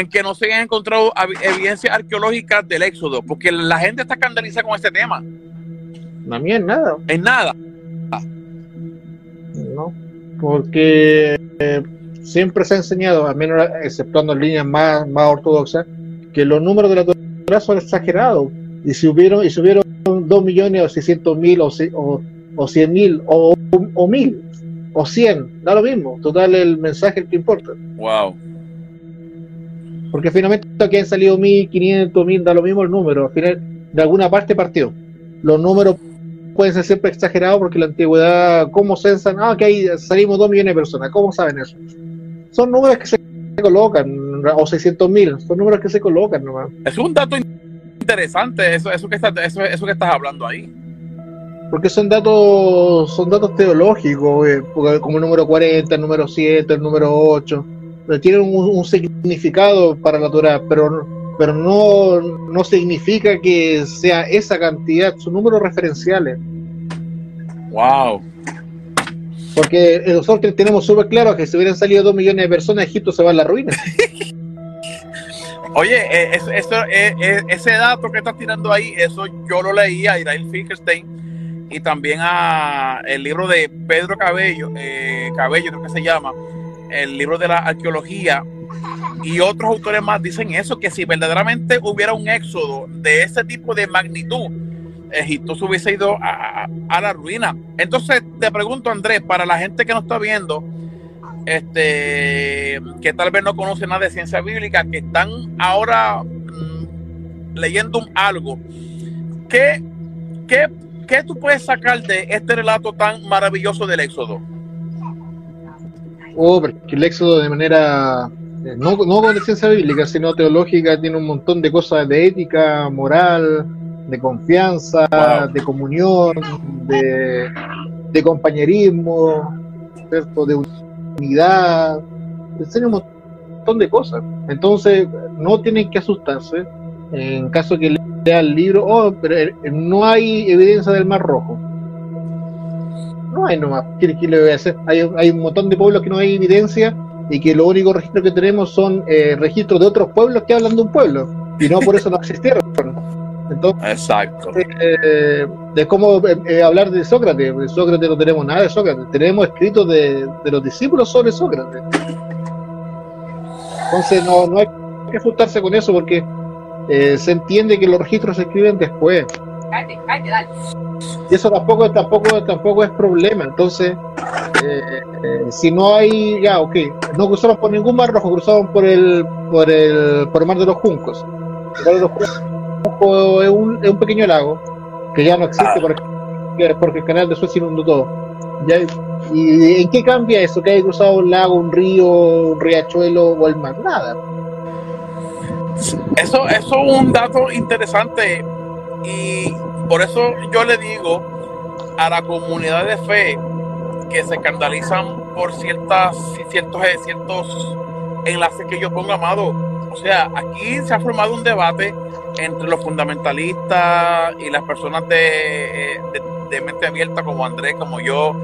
en que no se hayan encontrado evidencias arqueológicas del éxodo? Porque la gente está escandalizada con este tema. A mí en nada. En nada. No, porque eh, siempre se ha enseñado, al menos exceptuando líneas más, más ortodoxas, que los números de la Torah son exagerados. Y si hubieron, y si hubieron 2 millones o 600 mil o, o, o 100 mil o, o mil o 100, da lo mismo. Total, el mensaje es el que importa. Wow. Porque finalmente aquí han salido 1500, 1000, da lo mismo el número. Al final, de alguna parte partió. Los números pueden ser siempre exagerados porque la antigüedad, ¿cómo censan? Ah, que ahí salimos 2 millones de personas. ¿Cómo saben eso? Son números que se colocan, o 600 mil, son números que se colocan nomás. Es un dato interesante eso, eso, que, está, eso, eso que estás hablando ahí porque son datos son datos teológicos, eh, como el número 40, el número 7, el número 8, tienen un, significado para la Torah, pero, pero no, no significa que sea esa cantidad, son números referenciales. Wow. Porque nosotros tenemos súper claro que si hubieran salido dos millones de personas, Egipto se va a la ruina. Oye, eh, eso, eh, ese dato que estás tirando ahí, eso yo lo leí a Irael Finkelstein y también a el libro de Pedro Cabello, eh, Cabello creo que se llama, el libro de la arqueología y otros autores más dicen eso, que si verdaderamente hubiera un éxodo de ese tipo de magnitud, Egipto se hubiese ido a, la ruina. Entonces te pregunto, Andrés, para la gente que no está viendo, este, que tal vez no conoce nada de ciencia bíblica, que están ahora mm, leyendo algo, ¿qué, qué ¿qué tú puedes sacar de este relato tan maravilloso del Éxodo? Oh, porque el Éxodo de manera, eh, no, no con ciencia bíblica, sino teológica, tiene un montón de cosas de ética, moral, de confianza, de comunión, de, de compañerismo, de unidad, enseña un montón de cosas. Entonces, no tienen que asustarse en caso que lea el libro, oh, pero eh, no hay evidencia del Mar Rojo. No hay nomás, ¿qué, le voy a hacer? Hay, hay, un montón de pueblos que no hay evidencia y que lo único registro que tenemos son eh, registros de otros pueblos que hablan de un pueblo y no por eso no existieron. Entonces, Exacto. Eh, de cómo hablar de Sócrates. De Sócrates no tenemos nada de Sócrates, tenemos escritos de, de los discípulos sobre Sócrates. Entonces no, no hay que asustarse con eso porque eh, se entiende que los registros se escriben después. Y eso tampoco, tampoco, tampoco es problema. Entonces, eh, eh, si no hay, ya, ok, no cruzamos por ningún mar rojo, cruzamos por el, por el, por el mar de los juncos. El mar de los juncos es un, es un pequeño lago que ya no existe porque, porque el canal de Suez inundó todo. ¿Y en qué cambia eso? Que hay cruzado un lago, un río, un riachuelo o el mar. Nada eso, eso es un dato interesante y por eso yo le digo a la comunidad de fe que se escandalizan por ciertas, ciertos, enlaces que yo pongo, amado. O sea, aquí se ha formado un debate entre los fundamentalistas y las personas de, de, mente abierta como Andrés, como yo,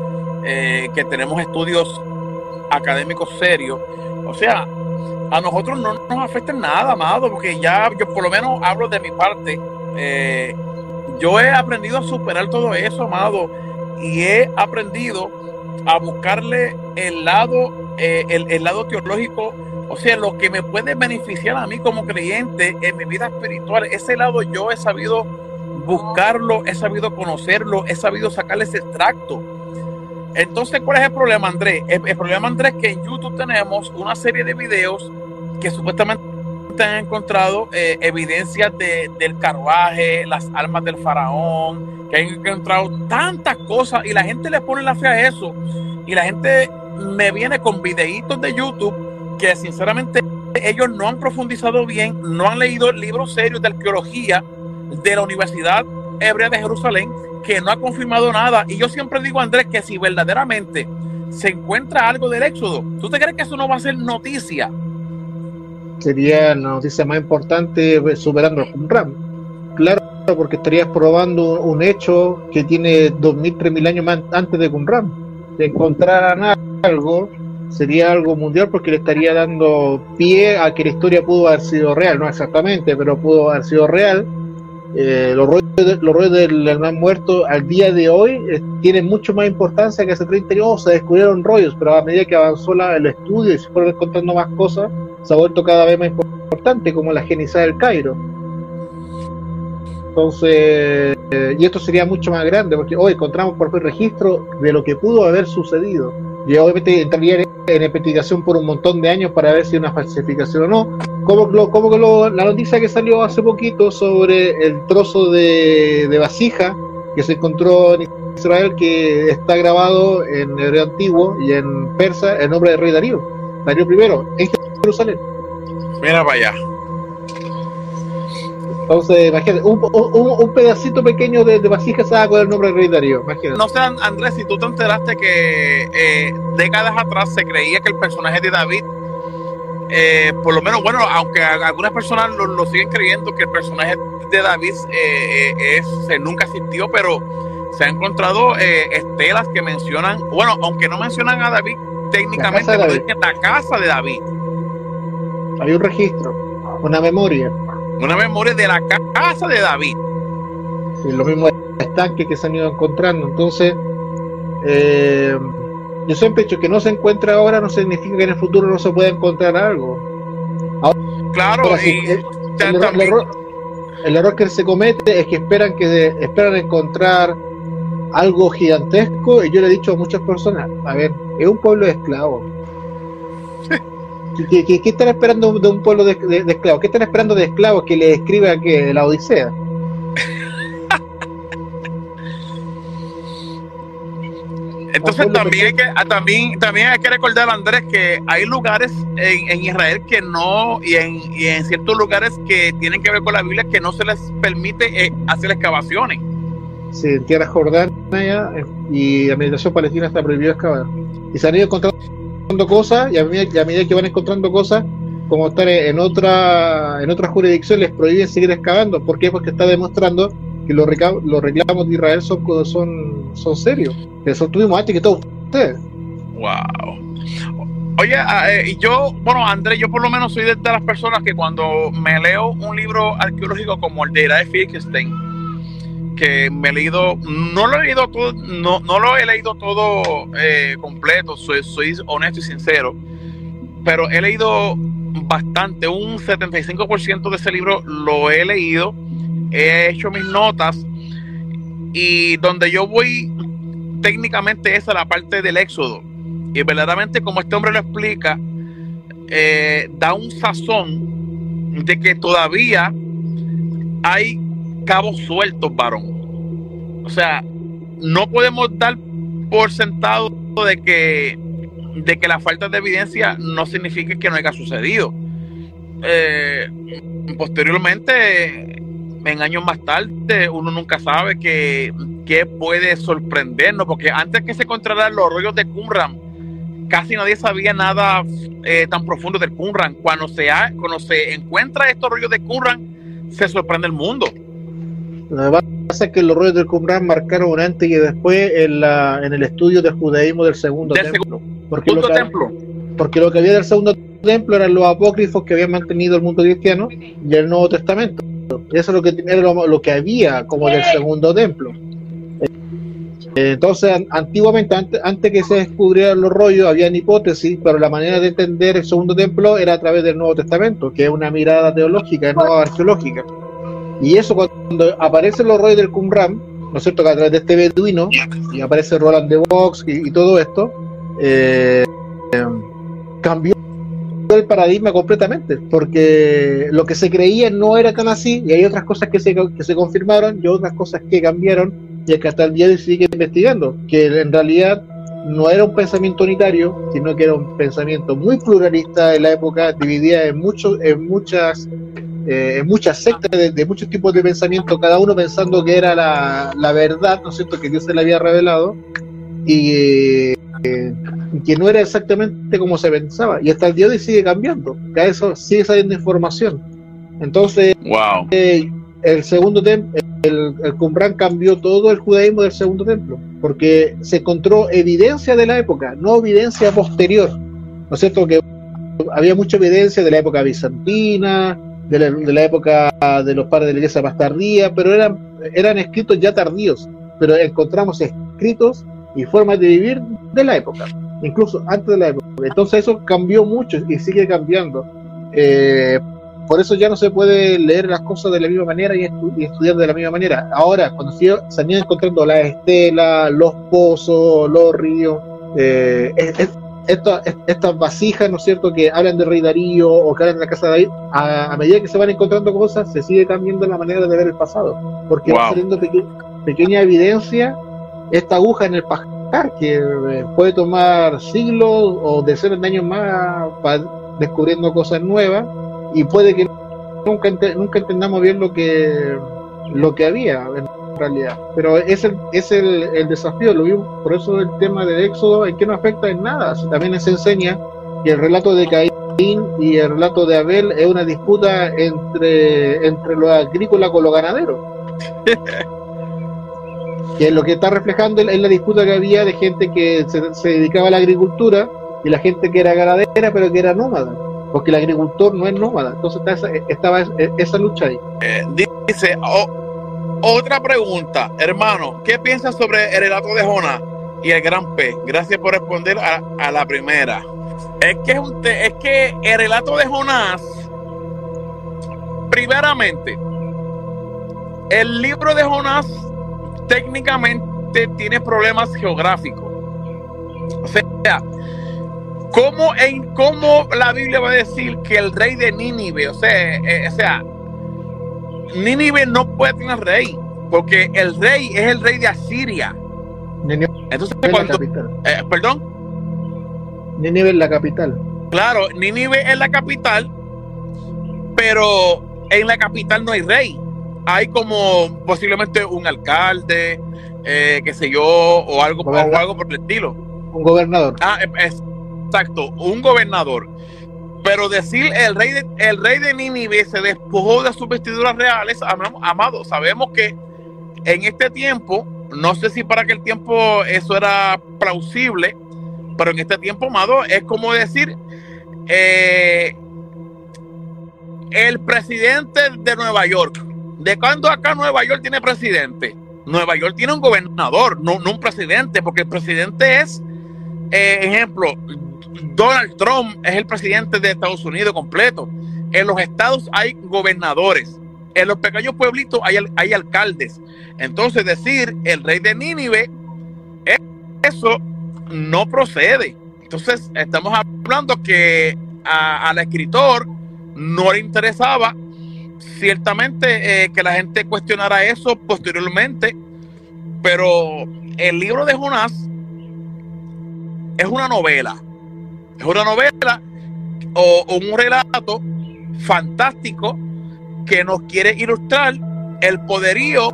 eh, que tenemos estudios académicos serios. O sea, a nosotros no nos afecta nada, amado, porque ya yo por lo menos hablo de mi parte. Eh, yo he aprendido a superar todo eso, amado, y he aprendido a buscarle el lado, eh, el, lado teológico, o sea, lo que me puede beneficiar a mí como creyente en mi vida espiritual. Ese lado yo he sabido buscarlo, he sabido conocerlo, he sabido sacarle ese extracto. Entonces, ¿cuál es el problema, Andrés? El, problema, Andrés, es que en YouTube tenemos una serie de videos que supuestamente han encontrado eh, evidencias de, del carruaje, las armas del faraón, que han encontrado tantas cosas y la gente le pone la fe a eso. Y la gente me viene con videitos de YouTube que sinceramente ellos no han profundizado bien, no han leído libros serios de arqueología de la Universidad Hebrea de Jerusalén que no ha confirmado nada. Y yo siempre digo, Andrés, que si verdaderamente se encuentra algo del éxodo, ¿tú te crees que eso no va a ser noticia? Sería la noticia más importante eh, superando el Qumran. Claro, porque estarías probando un hecho que tiene 2.000, 3.000 años antes de Qumran. Si encontraran algo, sería algo mundial porque le estaría dando pie a que la historia pudo haber sido real, no exactamente, pero pudo haber sido real. Eh, los rollos, los del gran muerto al día de hoy eh, tienen mucho más importancia que hace 30 años. se descubrieron rollos, pero a medida que avanzó el estudio y se fueron encontrando más cosas, se ha vuelto cada vez más importante, como la genizada del Cairo. Entonces, eh, y esto sería mucho más grande, porque hoy encontramos por fin registro de lo que pudo haber sucedido. Y obviamente entraría en, investigación por un montón de años para ver si es una falsificación o no. Como, lo, como que la noticia que salió hace poquito sobre el trozo de, vasija que se encontró en Israel, que está grabado en hebreo antiguo y en persa el nombre del rey Darío. Darío I, en Jerusalén. Mira para allá. Entonces, imagínate, un, un, pedacito pequeño de, de, vasija se con el nombre del rey Darío. Imagínate. No sé, Andrés, si tú te enteraste que eh, décadas atrás se creía que el personaje de David, eh, por lo menos, bueno, aunque algunas personas lo, siguen creyendo que el personaje de David eh, es, nunca existió, pero se han encontrado estelas que mencionan, bueno, aunque no mencionan a David técnicamente, la la casa de David. Hay un registro, una memoria una memoria de la casa de David. Sí, lo mismo estanques que se han ido encontrando. Entonces, eh, yo siempre he dicho que no se encuentra ahora no significa que en el futuro no se pueda encontrar algo. claro, y el, error, que se comete es que esperan que esperan encontrar algo gigantesco y yo le he dicho a muchas personas, a ver, es un pueblo de esclavos ¿Qué, están esperando de un pueblo de, esclavos? ¿Qué están esperando de esclavos que le escriba que la Odisea? Entonces también hay, que, ah, también, también hay que recordar, Andrés, que hay lugares en, Israel que no, y en, y en, ciertos lugares que tienen que ver con la Biblia, que no se les permite eh, hacer excavaciones. Sí, en tierra jordana eh, y Administración Palestina está prohibido excavar. Y se han ido encontrando cosas y a, medida, que van encontrando cosas, como estar en otra en otra jurisdicción les prohíben seguir excavando. ¿Por qué? Porque está demostrando que los, los reclamos de Israel son, son, son serios. Que son tuvimos antes que todos ustedes. Wow. Oye, ah, eh, yo, bueno, Andrés, yo por lo menos soy de, las personas que cuando me leo un libro arqueológico como el de Ira de que me he leído, no lo he leído todo, no, no lo he leído todo eh, completo, soy, soy honesto y sincero, pero he leído bastante, un 75% de ese libro lo he leído, he hecho mis notas y donde yo voy técnicamente es la parte del éxodo. Y verdaderamente como este hombre lo explica, eh, da un sazón de que todavía hay cabos sueltos, varón. O sea, no podemos dar por sentado de que, de que la falta de evidencia no signifique que no haya sucedido. Eh, posteriormente, en años más tarde, uno nunca sabe que, puede sorprendernos, porque antes que se encontraran los rollos de Qumran, casi nadie sabía nada eh, tan profundo del Qumran. Cuando se, cuando se encuentra estos rollos de Qumran, se sorprende el mundo. Lo que pasa es que los rollos del Qumran marcaron un antes y después en, la, en el estudio del judaísmo del segundo templo. Porque lo, que, templo. porque lo que había del segundo templo eran los apócrifos que habían mantenido el mundo cristiano y el Nuevo Testamento. Eso es lo que era lo, que había como del segundo templo. Entonces, antiguamente, antes, antes, que se descubrieran los rollos, habían hipótesis, pero la manera de entender el segundo templo era a través del Nuevo Testamento, que es una mirada teológica, no arqueológica. Y eso cuando aparecen los roles del Qumran, ¿no es cierto? Que a través de este beduino, y aparece Roland de Vox y, todo esto, eh, cambió el paradigma completamente, porque lo que se creía no era tan así, y hay otras cosas que se, que se confirmaron y otras cosas que cambiaron, y que hasta el día de hoy sigue investigando, que en realidad no era un pensamiento unitario, sino que era un pensamiento muy pluralista en la época, dividida en, muchos en muchas eh, en muchas sectas de, muchos tipos de pensamiento, cada uno pensando que era la, verdad, ¿no es cierto?, que Dios se le había revelado y eh, que no era exactamente como se pensaba. Y hasta el día de hoy sigue cambiando, cada vez sigue saliendo información. Entonces, wow. Eh, el segundo templo, el, el Qumran cambió todo el judaísmo del segundo templo, porque se encontró evidencia de la época, no evidencia posterior. ¿no es cierto?, que había mucha evidencia de la época bizantina, de la, de la época de los padres de la iglesia más tardía, pero eran, eran escritos ya tardíos, pero encontramos escritos y formas de vivir de la época, incluso antes de la época. Entonces eso cambió mucho y sigue cambiando. Eh, por eso ya no se puede leer las cosas de la misma manera y, estudiar de la misma manera. Ahora, cuando se, han ido encontrando las estelas, los pozos, los ríos, eh, estas vasijas, ¿no es cierto?, que hablan de Rey Darío o que hablan de la Casa de David, a, medida que se van encontrando cosas, se sigue cambiando la manera de ver el pasado, porque va saliendo pequeña evidencia esta aguja en el pajar, que eh, puede tomar siglos o decenas de años más para descubriendo cosas nuevas y puede que nunca nunca entendamos bien lo que lo que había realidad pero es el es el, desafío lo vimos por eso el tema del éxodo en que no afecta en nada también se enseña que el relato de Caín y el relato de Abel es una disputa entre entre los agrícolas con los ganaderos que lo que está reflejando es la disputa que había de gente que se, se dedicaba a la agricultura y la gente que era ganadera pero que era nómada porque el agricultor no es nómada. Entonces estaba esa lucha ahí. Eh, dice, otra pregunta, hermano, ¿qué piensas sobre el relato de Jonás y el gran pez? Gracias por responder a, la primera. Es que, es que el relato de Jonás, primeramente, el libro de Jonás técnicamente tiene problemas geográficos. O sea, ¿Cómo, en, ¿Cómo la Biblia va a decir que el rey de Nínive, o sea, eh, o sea, Nínive no puede tener rey, porque el rey es el rey de Asiria. Nínive Entonces, es la capital. Eh, ¿Perdón? Nínive es la capital. Claro, Nínive es la capital, pero en la capital no hay rey. Hay como posiblemente un alcalde, eh, qué sé yo, o algo, o algo por el estilo. Un gobernador. Ah, es, exacto, un gobernador. Pero decir el rey de, el rey de Nínive se despojó de sus vestiduras reales, amado, sabemos que en este tiempo, no sé si para aquel tiempo eso era plausible, pero en este tiempo, amado, es como decir, eh, el presidente de Nueva York. ¿De cuándo acá Nueva York tiene presidente? Nueva York tiene un gobernador, no, un presidente, porque el presidente es, eh, ejemplo, Donald Trump es el presidente de Estados Unidos completo. En los estados hay gobernadores. En los pequeños pueblitos hay, hay alcaldes. Entonces decir el rey de Nínive, eso no procede. Entonces estamos hablando que al escritor no le interesaba ciertamente eh, que la gente cuestionara eso posteriormente, pero el libro de Jonás es una novela es una novela o, un relato fantástico que nos quiere ilustrar el poderío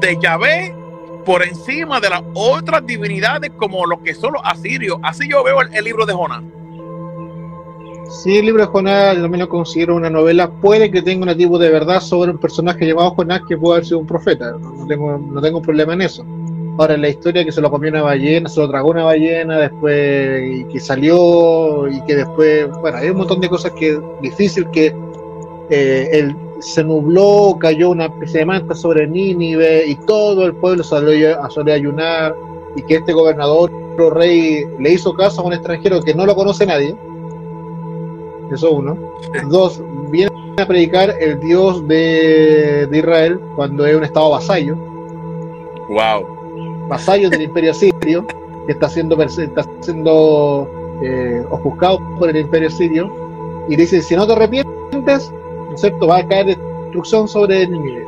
de Yahvé por encima de las otras divinidades como lo que son los asirios. Así yo veo el, libro de Jonás. Sí, el libro de Jonás también lo considero una novela. Puede que tenga un tipo de verdad sobre un personaje llamado Jonás que puede haber sido un profeta. No tengo, no tengo problema en eso. Ahora, la historia que se lo comió una ballena, se lo tragó una ballena, después y que salió y que después, bueno, hay un montón de cosas que difícil que eh, él se nubló, cayó una especie de manta sobre Nínive y todo el pueblo salió a, a ayunar y que este gobernador o rey le hizo caso a un extranjero que no lo conoce nadie. Eso uno. Dos, viene a predicar el Dios de, de Israel cuando es un estado vasallo. Wow vasallos del imperio sirio, que está siendo, está siendo eh, ofuscado por el imperio sirio, y dice, si no te arrepientes, ¿no va a caer destrucción sobre Nínive.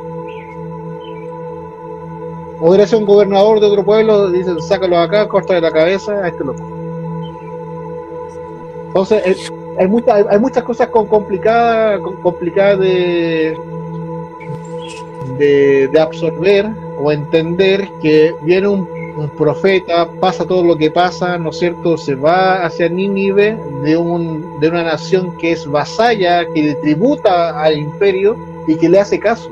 O eres un gobernador de otro pueblo, dicen, sácalo acá, corta de la cabeza a este loco. Entonces, hay, hay, hay muchas cosas con complicadas, complicadas de, de, de absorber o entender que viene un, profeta, pasa todo lo que pasa, ¿no es cierto? Se va hacia Nínive de, un, de una nación que es vasalla, que le tributa al imperio y que le hace caso.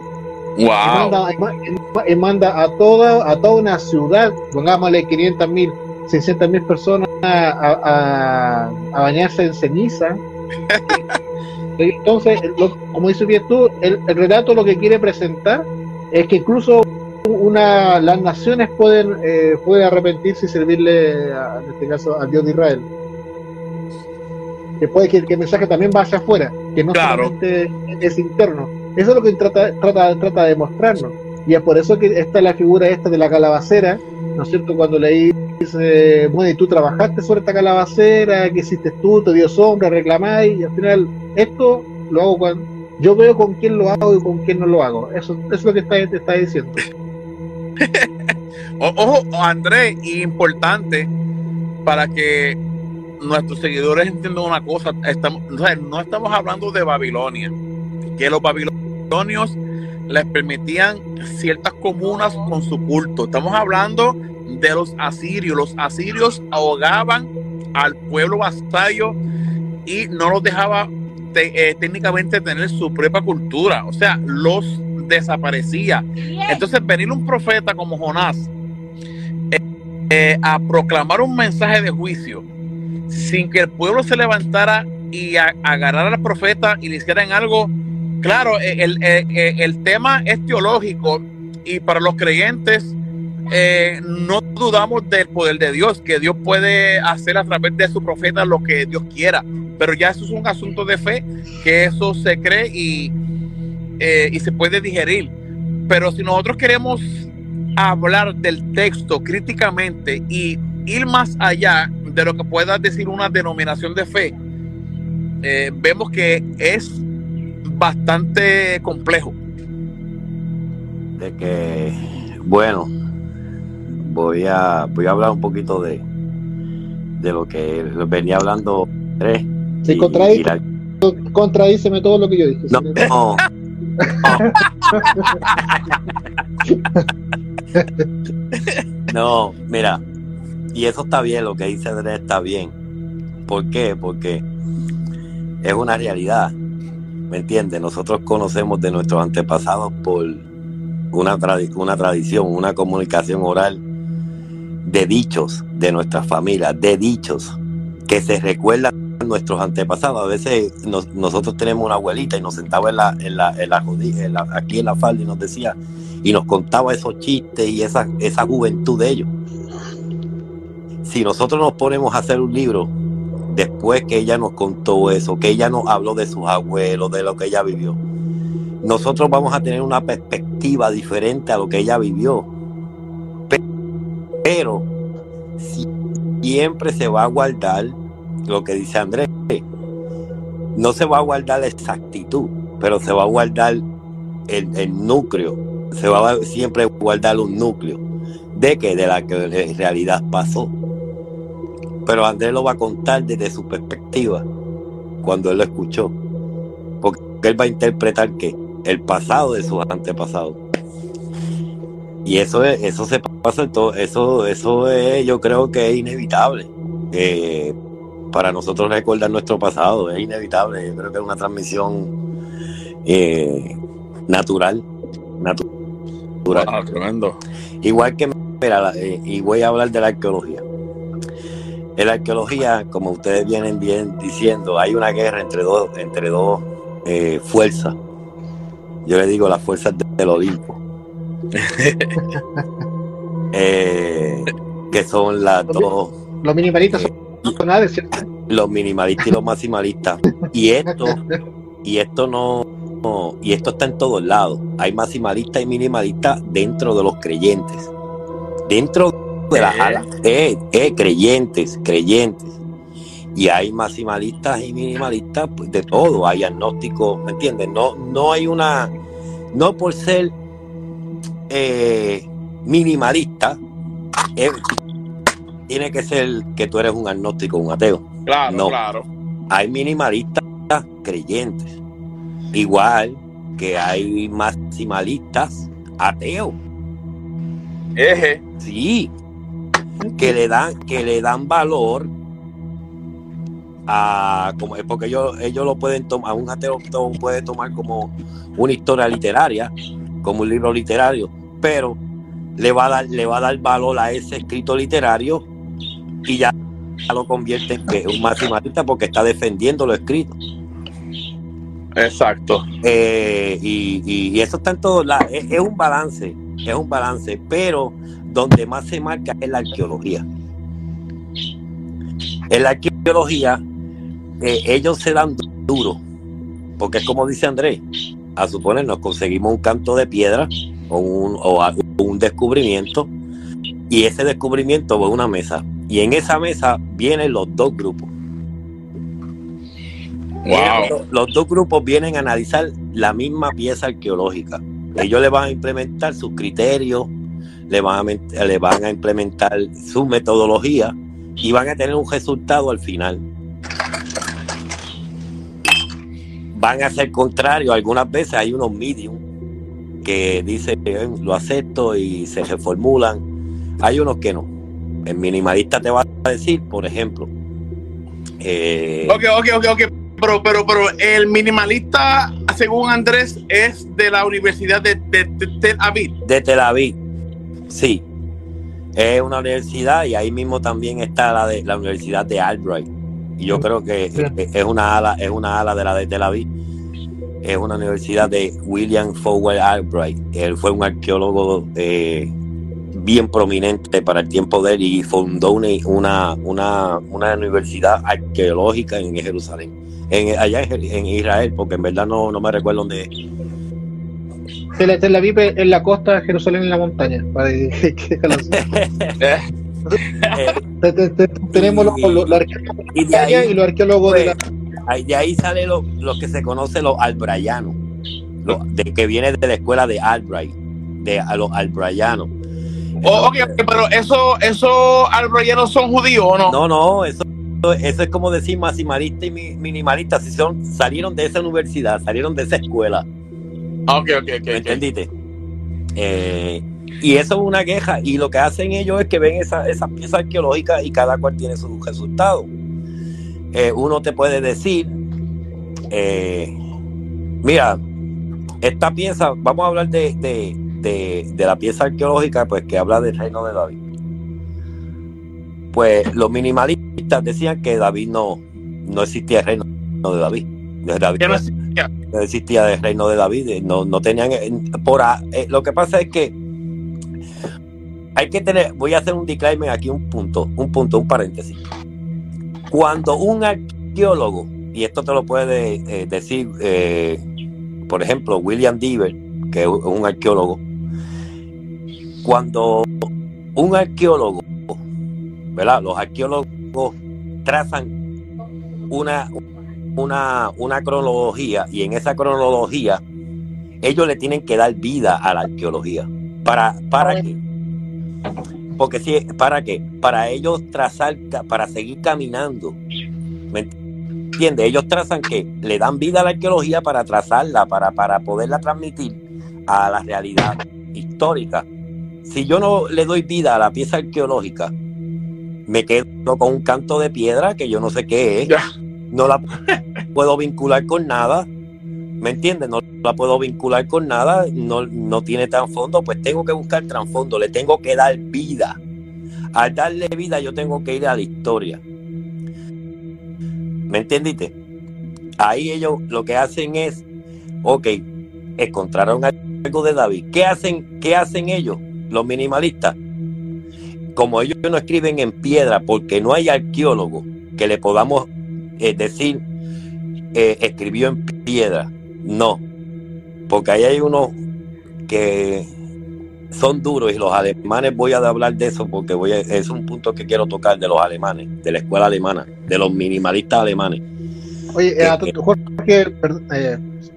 Wow. Y manda, a toda, a toda una ciudad, pongámosle 500 mil 600 mil personas a, bañarse en ceniza. Entonces, como dices bien tú, el, relato lo que quiere presentar es que incluso una, las naciones pueden, eh, arrepentirse y servirle, en este caso, al Dios de Israel. Que, que el mensaje también va hacia afuera, que no solamente es interno. Eso es lo que trata, trata, trata de mostrarnos. Y es por eso que está la figura esta de la calabacera, ¿no es cierto? Cuando leí dice, bueno, y tú trabajaste sobre esta calabacera, ¿qué hiciste tú? ¿Te dio sombra? ¿Reclamáis? Y al final, esto lo hago cuando yo veo con quién lo hago y con quién no lo hago. Eso, es lo que está, te está diciendo. Ojo, Andrés, importante para que nuestros seguidores entiendan una cosa, estamos, no estamos hablando de Babilonia, que los babilonios les permitían ciertas comunas con su culto. Estamos hablando de los asirios. Los asirios ahogaban al pueblo vasallo y no los dejaba eh, técnicamente tener su propia cultura. O sea, los desaparecía. Entonces, venir un profeta como Jonás eh, eh, a proclamar un mensaje de juicio sin que el pueblo se levantara y agarrara al profeta y le hicieran algo. Claro, el, el tema es teológico y para los creyentes eh, no dudamos del poder de Dios, que Dios puede hacer a través de su profeta lo que Dios quiera, pero ya eso es un asunto de fe, que eso se cree y, eh, y se puede digerir. Pero si nosotros queremos hablar del texto críticamente y ir más allá de lo que pueda decir una denominación de fe, eh, vemos que es bastante complejo. De que, bueno, voy a, voy a hablar un poquito de, de lo que venía hablando tres. Sí, contradíceme todo lo que yo dije. No, no. mira, y eso está bien, lo que dice Andrés está bien. ¿Por qué? Porque es una realidad. ¿Me entiendes? Nosotros conocemos de nuestros antepasados por una, tradición, una comunicación oral de dichos de nuestra familia, de dichos que se recuerdan nuestros antepasados. A veces nosotros tenemos una abuelita y nos sentaba en la, en aquí en la falda y nos decía, y nos contaba esos chistes y esa juventud de ellos. Si nosotros nos ponemos a hacer un libro después que ella nos contó eso, que ella nos habló de sus abuelos, de lo que ella vivió, nosotros vamos a tener una perspectiva diferente a lo que ella vivió pero siempre se va a guardar lo que dice Andrés. No se va a guardar la exactitud, pero se va a guardar el, núcleo. Se va a siempre guardar un núcleo de que de la que en realidad pasó. Pero Andrés lo va a contar desde su perspectiva, cuando él lo escuchó. Porque él va a interpretar que el pasado de sus antepasados. Y eso, eso se pasa todo, eso, eso es, yo creo que es inevitable. Eh, para nosotros recordar nuestro pasado, es inevitable. Yo creo que es una transmisión eh, natural. natural. Ah, tremendo. Igual que, eh, y voy a hablar de la arqueología. En la arqueología, como ustedes vienen bien diciendo, hay una guerra entre dos, entre dos fuerzas. Yo le digo las fuerzas del Olimpo Eh, que son las dos. Los minimalistas son, eh, Los minimalistas y los maximalistas. Y esto, y esto no, y esto está en todos lados. Hay maximalistas y minimalistas dentro de los creyentes. Dentro de las eh, eh, creyentes, creyentes. Y hay maximalistas y minimalistas pues, de todo. Hay agnósticos, ¿me entiendes? No, no hay una. No por ser eh, minimalista, eh, tiene que ser que tú eres un agnóstico, un ateo. Claro, claro. Hay minimalistas creyentes, igual que hay maximalistas ateos. Eje. Sí, que le dan, que le dan valor a como porque ellos, ellos lo pueden tomar, un ateo puede tomar como una historia literaria como un libro literario, pero le va a dar, le va a dar valor a ese escrito literario y ya lo convierte en que un maximalista porque está defendiendo lo escrito. Exacto. Eh, y, eso está en lados. Es, un balance, es un balance, pero donde más se marca es la arqueología. En la arqueología, eh, ellos se dan duro, porque es como dice Andrés, a suponer nos conseguimos un canto de piedra o un, o un descubrimiento, y ese descubrimiento va a una mesa, y en esa mesa vienen los dos grupos los, dos grupos vienen a analizar la misma pieza arqueológica. Ellos le van a implementar sus criterios, le van a, le van a implementar su metodología y van a tener un resultado al final. Van a ser contrarios. Algunas veces hay unos medium que dicen lo acepto y se reformulan. Hay unos que no. El minimalista te va a decir, por ejemplo. Eh, ok, ok, ok, ok pero, pero, pero el minimalista, según Andrés, es de la Universidad de, Tel Aviv. De Tel Aviv, sí. Es una universidad y ahí mismo también está la de la Universidad de Albright. Y yo creo que es una ala, es una ala de la de Tel Aviv. Es una universidad de William Fowler Albright. Él fue un arqueólogo eh, bien prominente para el tiempo de él y fundó una, una, una universidad arqueológica en Jerusalén en, allá en, Israel, porque en verdad no, no me recuerdo dónde es. Se la, vi en la costa de Jerusalén en la montaña. Para que, tenemos los, arqueólogos y, de ahí, y los arqueólogos de pues, la. De ahí sale lo, que se conoce los albrayanos, de que viene de la escuela de Albright, de a los albrayanos. Oh, ok, pero eso, esos albrayanos son judíos o no? No, no, eso eso es como decir maximalista y minimalista. Si son, salieron de esa universidad, salieron de esa escuela. Ok, ok, ok. ¿Me entendiste? Eh, y eso es una queja. Y lo que hacen ellos es que ven esas esa piezas arqueológicas y cada cual tiene su resultado. Eh, uno te puede decir, eh, mira, esta pieza, vamos a hablar de, de, de la pieza arqueológica, pues que habla del reino de David pues los minimalistas decían que David no, no existía el reino de David. David no, existía? No existía el reino de David, eh, no, no tenían eh, por eh, lo que pasa es que hay que tener, voy a hacer un disclaimer aquí, un punto, un punto, un paréntesis. Cuando un arqueólogo, y esto te lo puede decir, por ejemplo, William Deaver, que es un arqueólogo, cuando un arqueólogo los arqueólogos trazan una, una, una cronología y en esa cronología ellos le tienen que dar vida a la arqueología. ¿Para, para qué? Porque si, ¿para qué? Para ellos trazar, para seguir caminando. ¿Me entiendes? Ellos trazan que le dan vida a la arqueología para trazarla, para, para poderla transmitir a la realidad histórica. Si yo no le doy vida a la pieza arqueológica, me quedo con un canto de piedra que yo no sé qué es. No la puedo vincular con nada. ¿Me entiendes? No la puedo vincular con nada. No, no tiene trasfondo. Pues tengo que buscar trasfondo. Le tengo que dar vida. Al darle vida, yo tengo que ir a la historia. ¿Me entendiste? Ahí ellos lo que hacen es, ok, encontraron algo de David. ¿Qué hacen, qué hacen ellos, los minimalistas? como ellos no escriben en piedra porque no hay arqueólogo que le podamos eh, decir eh, escribió en piedra, no, porque ahí hay unos que son duros y los alemanes voy a hablar de eso porque voy es un punto que quiero tocar de los alemanes, de la escuela alemana, de los minimalistas alemanes. Oye, eh, Jorge,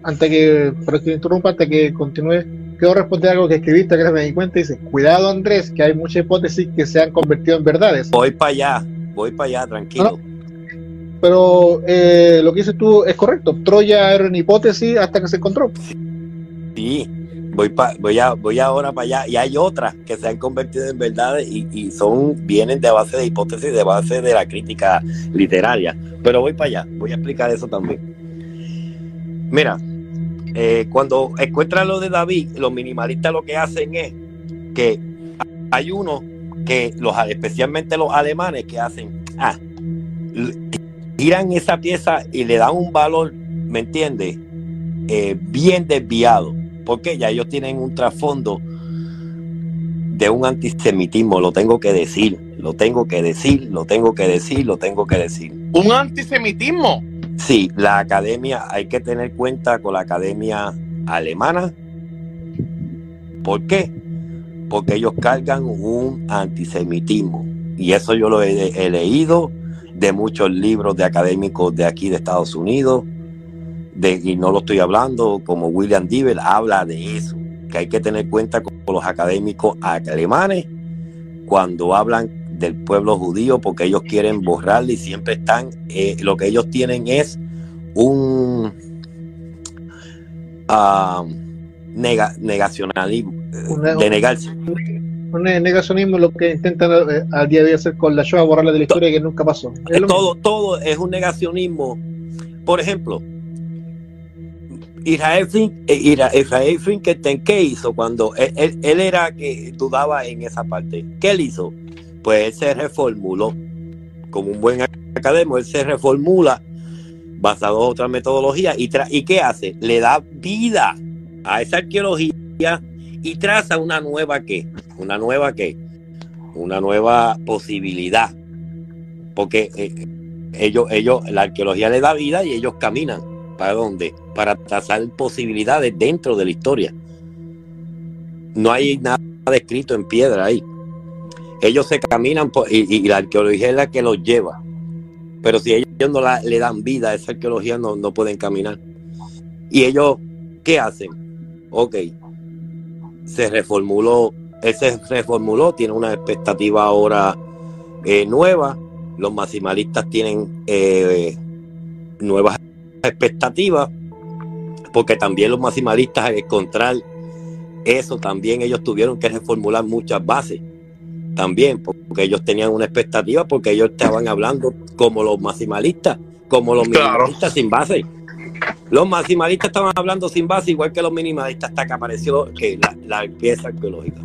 antes que, pero que interrumpa, antes que continúe, quiero responder algo que escribiste que me di cuenta. Dice: Cuidado, Andrés, que hay muchas hipótesis que se han convertido en verdades. Voy para allá, voy para allá, tranquilo. Pero eh, lo que dices tú es correcto. Troya era una hipótesis hasta que se encontró. Sí, voy, pa, voy, a, voy ahora para allá. Y hay otras que se han convertido en verdades y, y, son vienen de base de hipótesis, de base de la crítica literaria. Pero voy para allá, voy a explicar eso también. Mira, eh, cuando encuentran lo de David, los minimalistas lo que hacen es que hay uno que los, especialmente los alemanes que hacen, ah, tiran esa pieza y le dan un valor, ¿me entiendes? Eh, bien desviado, porque ya ellos tienen un trasfondo de un antisemitismo, lo tengo que decir, lo tengo que decir, lo tengo que decir, lo tengo que decir. ¿Un antisemitismo? Sí, la academia, hay que tener cuenta con la academia alemana. ¿Por qué? Porque ellos cargan un antisemitismo. Y eso yo lo he, leído de muchos libros de académicos de aquí de Estados Unidos. De, y no lo estoy hablando, como William Dibel habla de eso, que hay que tener cuenta con los académicos alemanes cuando hablan del pueblo judío porque ellos quieren borrarle y siempre están, eh, lo que ellos tienen es un uh, negacionalismo, de negarse. Un negacionismo lo que intentan eh, al día de hoy hacer con la Shoah, borrarla de la historia que nunca pasó. todo, todo es un negacionismo. Por ejemplo, Israel, eh, Israel Finkelstein, ¿qué hizo cuando él, él, era que dudaba en esa parte? ¿Qué él hizo? pues él se reformuló. Como un buen académico, él se reformula basado en otra metodología y, y ¿qué hace? Le da vida a esa arqueología y traza una nueva qué, una nueva qué, una nueva posibilidad. Porque eh, ellos, ellos, la arqueología le da vida y ellos caminan. ¿Para dónde? Para trazar posibilidades dentro de la historia. No hay nada escrito en piedra ahí. Ellos se caminan y, la arqueología es la que los lleva. Pero si ellos no le dan vida a esa arqueología, no, no pueden caminar. Y ellos, ¿qué hacen? Ok, se reformuló, él se reformuló, tiene una expectativa ahora eh, nueva. Los maximalistas tienen eh, nuevas expectativas, porque también los maximalistas al encontrar eso, también ellos tuvieron que reformular muchas bases también, porque ellos tenían una expectativa, porque ellos estaban hablando como los maximalistas, como los minimalistas sin base. Los maximalistas estaban hablando sin base, igual que los minimalistas, hasta que apareció que la, pieza arqueológica.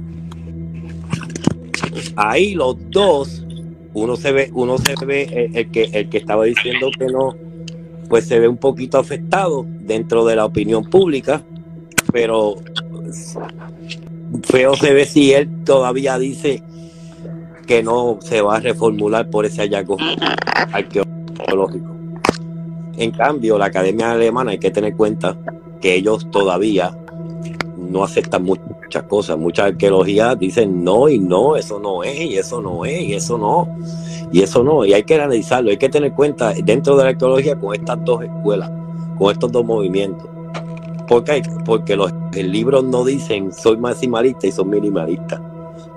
Ahí los dos, uno se ve, uno se ve, eh, el, que, el que estaba diciendo que no, pues se ve un poquito afectado dentro de la opinión pública, pero feo se ve si él todavía dice que no se va a reformular por ese hallazgo arqueológico. En cambio, la Academia Alemana hay que tener cuenta que ellos todavía no aceptan muchas cosas. Muchas arqueologías dicen no y no, eso no es, y eso no es, y eso no, y eso no. Y hay que analizarlo, hay que tener cuenta dentro de la arqueología con estas dos escuelas, con estos dos movimientos. ¿Por qué? Porque los libros no dicen soy maximalista y soy minimalista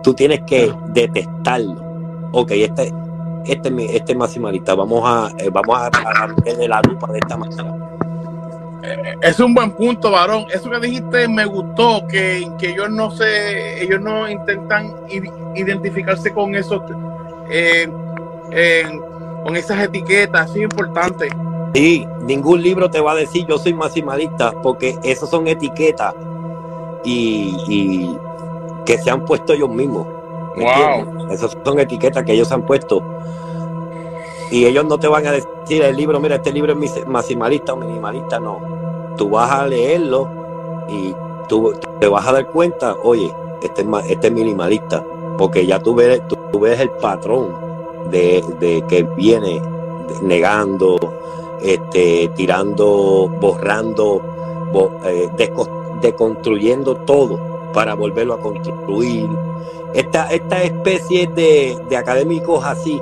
tú tienes que detestarlo. Ok, este, este, este maximalista, vamos a, eh, vamos a, a la lupa de esta manera. Es un buen punto, varón. Eso que dijiste me gustó, que, que ellos no se, ellos no intentan identificarse con esos, eh, con esas etiquetas, es importante. Sí, ningún libro te va a decir yo soy maximalista, porque esos son etiquetas y que se han puesto ellos mismos. Wow. Esas son etiquetas que ellos han puesto. Y ellos no te van a decir el libro, mira, este libro es maximalista o minimalista, no. Tú vas a leerlo y tú te vas a dar cuenta, oye, este es, este es minimalista, porque ya tú ves, tú, ves el patrón de, que viene negando, este, tirando, borrando, eh, deconstruyendo todo para volverlo a construir. Esta, esta especie de, de académicos así,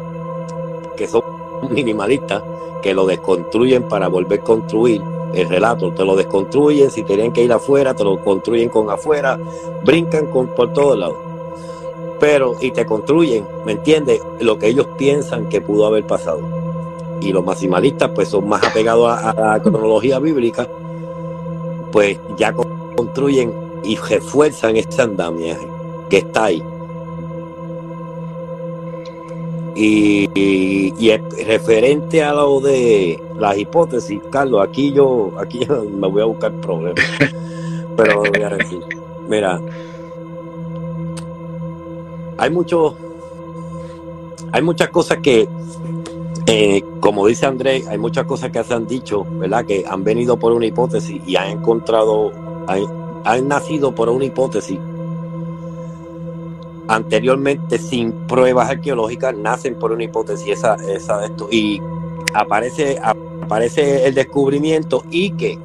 que son minimalistas, que lo desconstruyen para volver a construir el relato, te lo desconstruyen, si tenían que ir afuera, te lo construyen con afuera, brincan con, por todos lados. Pero, y te construyen, ¿me entiendes? Lo que ellos piensan que pudo haber pasado. Y los maximalistas, pues son más apegados a, a la cronología bíblica, pues ya construyen y refuerzan ese andamiaje que está ahí. Y, y, referente a lo de las hipótesis, Carlos, aquí yo, aquí me voy a buscar problemas. Pero voy a decir. Mira, hay muchos hay muchas cosas que, eh, como dice Andrés, hay muchas cosas que se han dicho, ¿verdad? Que han venido por una hipótesis y han encontrado, han, han nacido por una hipótesis anteriormente sin pruebas arqueológicas, nacen por una hipótesis esa, esa de esto. Y aparece, aparece el descubrimiento y que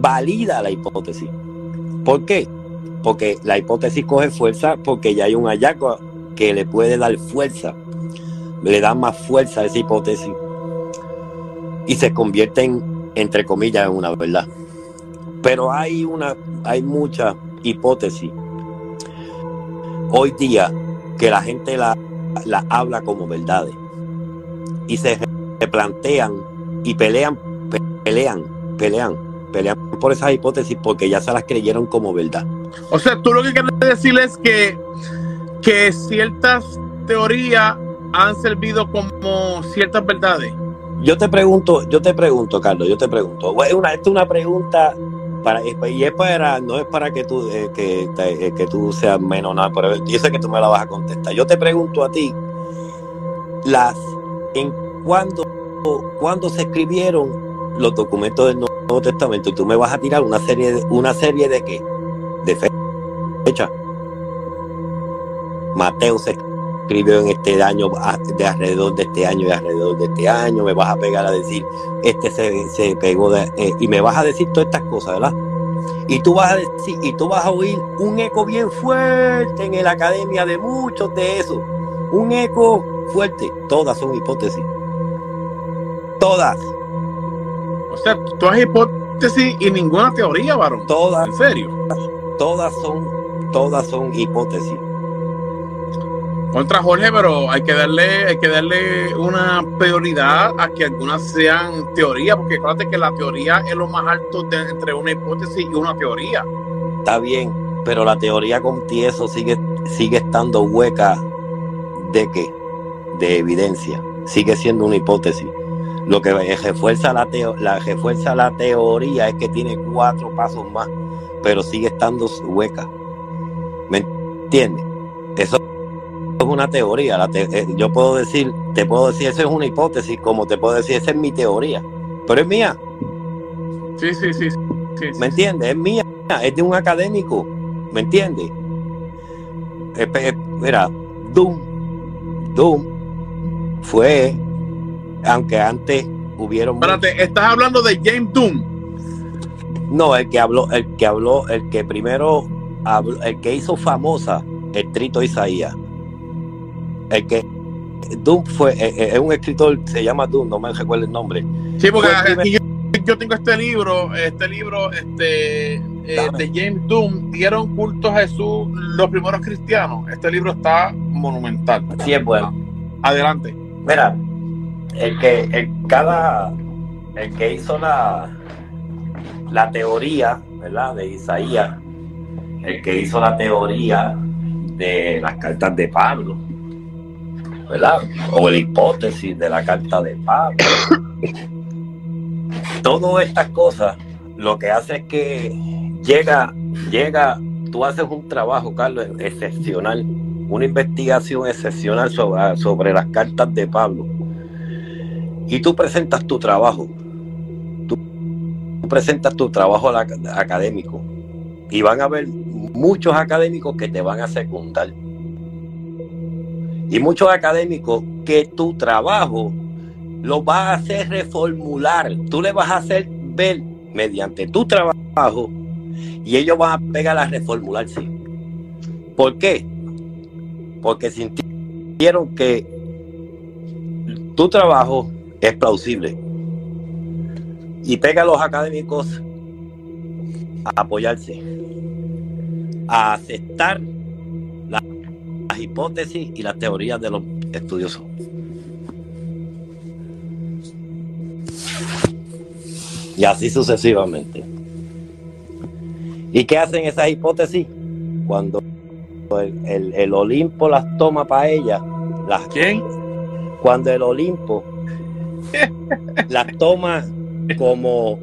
valida la hipótesis. ¿Por qué? Porque la hipótesis coge fuerza porque ya hay un hallazgo que le puede dar fuerza, le da más fuerza a esa hipótesis y se convierte en, entre comillas, en una verdad. Pero hay una, hay muchas hipótesis hoy día que la gente la, la habla como verdades y se plantean y pelean, pelean, pelean, pelean por esas hipótesis porque ya se las creyeron como verdad. O sea, tú lo que quieres decir es que, que ciertas teorías han servido como ciertas verdades. Yo te pregunto, yo te pregunto, Carlos, yo te pregunto. Una, esta es una pregunta para, y es para, no es para que tú, eh, que, eh, que tú seas menos nada, pero yo sé que tú me la vas a contestar. Yo te pregunto a ti, las, en cuándo, cuando se escribieron los documentos del Nuevo Testamento, y tú me vas a tirar una serie de, una serie de qué? De fecha. Mateo se escribió en este año, de alrededor de este año y alrededor de este año, me vas a pegar a decir, este se, se pegó de, eh, y me vas a decir todas estas cosas, ¿verdad? Y tú vas a decir, y tú vas a oír un eco bien fuerte en la academia de muchos de esos. Un eco fuerte. Todas son hipótesis. Todas. O sea, todas hipótesis y ninguna teoría, varón. Todas. ¿En serio? Todas son, todas son hipótesis contra Jorge, pero hay que darle, hay que darle una prioridad a que algunas sean teorías, porque acuérdate que la teoría es lo más alto entre una hipótesis y una teoría. Está bien, pero la teoría con tieso sigue, sigue estando hueca de qué? De evidencia. Sigue siendo una hipótesis. Lo que refuerza la, teo, la, refuerza la teoría es que tiene cuatro pasos más, pero sigue estando hueca. ¿Me entiendes? Eso es una teoría. La te, eh, yo puedo decir, te puedo decir, eso es una hipótesis, como te puedo decir, esa es mi teoría. Pero es mía. Sí, sí, sí. sí ¿Me entiendes? Es mía, es de un académico. ¿Me entiendes? Mira, Doom, Doom fue, aunque antes hubieron. Espérate, ¿estás hablando de James Doom? No, el que habló, el que habló, el que primero habló, el que hizo famosa el trito Isaías el que Doom fue, eh, eh, es un escritor, se llama Doom, no me recuerdo el nombre. Sí, porque aquí yo, yo, tengo este libro, este libro este, eh, de James Doom, dieron culto a Jesús los primeros cristianos. Este libro está monumental. Sí, es bueno. Adelante. Mira, el que, el, cada, el que hizo la, la teoría, ¿verdad? De Isaías, el que hizo la teoría de las cartas de Pablo, O la hipótesis de la carta de Pablo. Todas estas cosas lo que hace es que llega, llega, tú haces un trabajo, Carlos, excepcional, una investigación excepcional sobre, sobre las cartas de Pablo. Y tú presentas tu trabajo. Tú, presentas tu trabajo académico. Y van a haber muchos académicos que te van a secundar y muchos académicos que tu trabajo lo va a hacer reformular. Tú le vas a hacer ver mediante tu trabajo y ellos van a pegar a reformularse. ¿Por qué? Porque sintieron que tu trabajo es plausible. Y pega a los académicos a apoyarse, a aceptar hipótesis y las teorías de los estudiosos. Y así sucesivamente. ¿Y qué hacen esas hipótesis? Cuando el, el, Olimpo las toma para ella. Las, ¿Quién? Cuando el Olimpo las toma como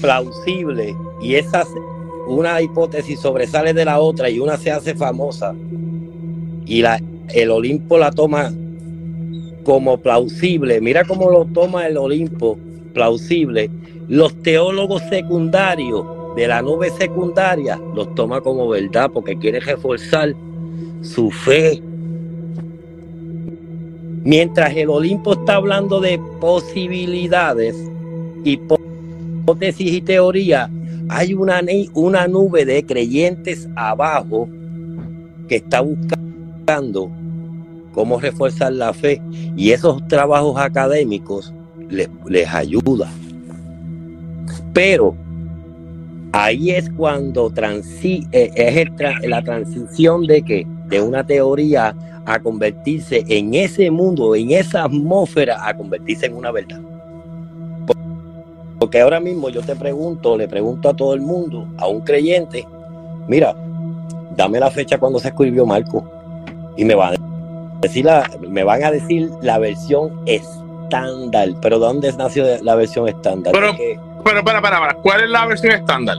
plausible y esas una hipótesis sobresale de la otra y una se hace famosa y la, el Olimpo la toma como plausible. Mira cómo lo toma el Olimpo, plausible. Los teólogos secundarios de la nube secundaria los toma como verdad porque quiere reforzar su fe. Mientras el Olimpo está hablando de posibilidades, hipótesis y teoría, hay una, una nube de creyentes abajo que está buscando cómo reforzar la fe y esos trabajos académicos les, les ayuda. Pero ahí es cuando transi eh, es la transición de que de una teoría a convertirse en ese mundo, en esa atmósfera, a convertirse en una verdad. Porque ahora mismo yo te pregunto, le pregunto a todo el mundo, a un creyente, mira, dame la fecha cuando se escribió Marco y me van a decir la, me van a decir la versión estándar. Pero ¿dónde nació la versión estándar? Pero, pero para, para, para, ¿cuál es la versión estándar?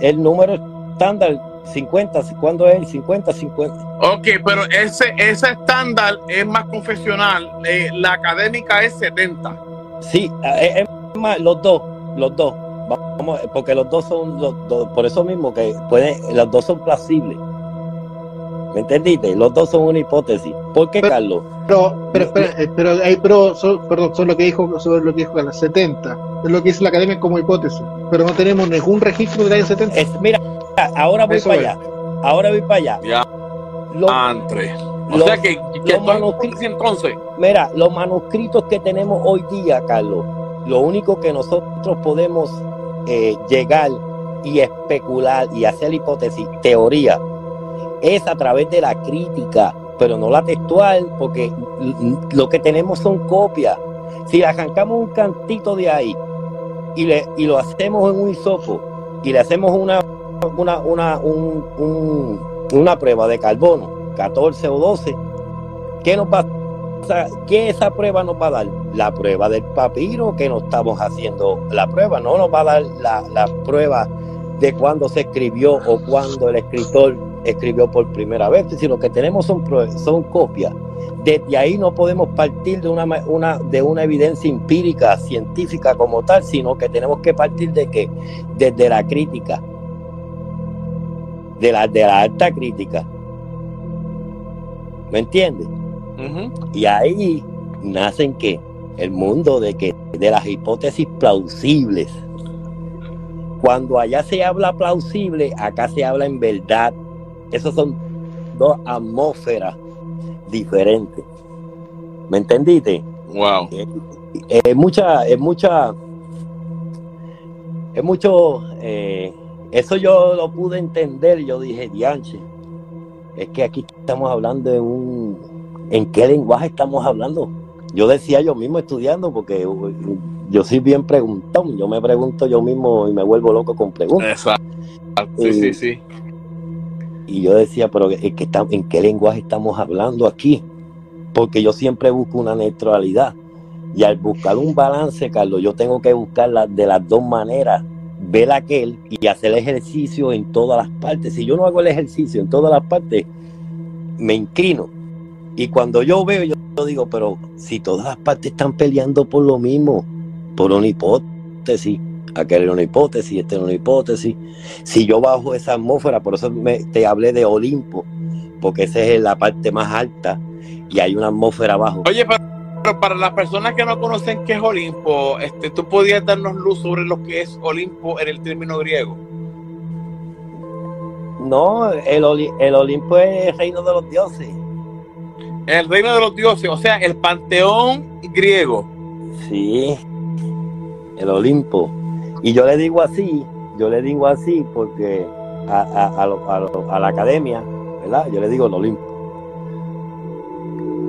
el número estándar 50, ¿cuándo es el 50, 50? Ok, pero ese, ese estándar es más confesional, eh, la académica es 70. Sí, eh, es, más, los dos, los dos, vamos, porque los dos son, los dos, por eso mismo que pueden, los dos son plausibles. ¿Me entendiste? Los dos son una hipótesis. ¿Por qué, Carlos? Pero, pero, eh, pero, hay pro, perdón, son lo que dijo sobre lo que dijo en las 70. Es lo que dice la academia como hipótesis. Pero no tenemos ningún registro de la 70. Es, mira, ahora voy para allá. Ahora voy para allá. Ya. o sea que, que manuscritos entonces. Mira, los manuscritos que tenemos hoy día, Carlos, lo único que nosotros podemos eh, llegar y especular y hacer hipótesis, teoría, es a través de la crítica, pero no la textual, porque lo que tenemos son copias. Si arrancamos un cantito de ahí y, le, y lo hacemos en un hisopo y le hacemos una, una, una, una prueba de carbono, 14 o 12, ¿qué nos va ¿Qué esa prueba nos va a dar? La prueba del papiro que no estamos haciendo la prueba, no nos va a dar la, la prueba de cuándo se escribió o cuándo el escritor escribió por primera vez, si lo que tenemos son, son copias. Desde ahí no podemos partir de una, una, de una evidencia empírica, científica como tal, sino que tenemos que partir de que desde la crítica, de la, de la alta crítica. ¿Me entiendes? Y ahí nacen que el mundo de que de las hipótesis plausibles. Cuando allá se habla plausible, acá se habla en verdad, esos son dos atmósferas diferentes. ¿Me entendiste? Wow. Es, mucha, es mucha, es mucho, eh, eso yo lo pude entender, yo dije, dianche, es que aquí estamos hablando en un, ¿en qué lenguaje estamos hablando? Yo decía yo mismo estudiando, porque yo soy bien preguntón, yo me pregunto yo mismo y me vuelvo loco con preguntas. Exacto. Sí, sí, sí. Y yo decía, pero ¿en qué, ¿en qué lenguaje estamos hablando aquí? Porque yo siempre busco una neutralidad. Y al buscar un balance, Carlos, yo tengo que buscarla de las dos maneras. Ver aquel y hacer el ejercicio en todas las partes. Si yo no hago el ejercicio en todas las partes, me inclino. Y cuando yo veo, yo, yo digo, pero si todas las partes están peleando por lo mismo, por una hipótesis, aquel era una hipótesis, esta era una hipótesis. Si yo bajo esa atmósfera, por eso me, te hablé de Olimpo, porque esa es la parte más alta y hay una atmósfera abajo. Oye, pero, para las personas que no conocen qué es Olimpo, este, ¿tú podías darnos luz sobre lo que es Olimpo en el término griego? No, el, el Olimpo es el reino de los dioses. El reino de los dioses, o sea, el panteón griego. Sí, el Olimpo. Y yo le digo así, yo le digo así porque a, la academia, ¿verdad? Yo le digo el Olimpo.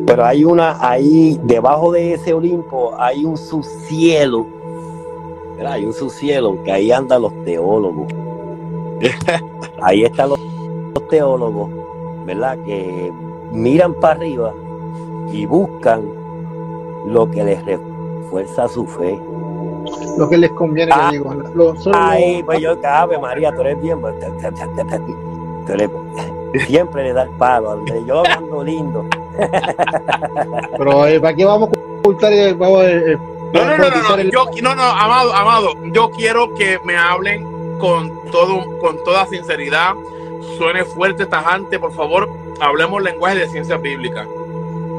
Pero hay una, ahí, debajo de ese Olimpo, hay un subcielo, ¿verdad? Hay un subcielo que ahí andan los teólogos. ahí están los, los teólogos, ¿verdad? Que miran para arriba y buscan lo que les refuerza su fe lo que les conviene, ah, digo. Ay, pues yo, cabe, María, tú eres bien. Pues, siempre le da el palo. Yo hablando lindo. Pero eh, ¿para qué vamos a ocultar? eh, vamos, eh, eh, No, no, no, no, no, el- yo, no, no, amado, amado, yo quiero que me hablen con todo, con toda sinceridad, suene fuerte, tajante, por favor, hablemos lenguaje de ciencia bíblica.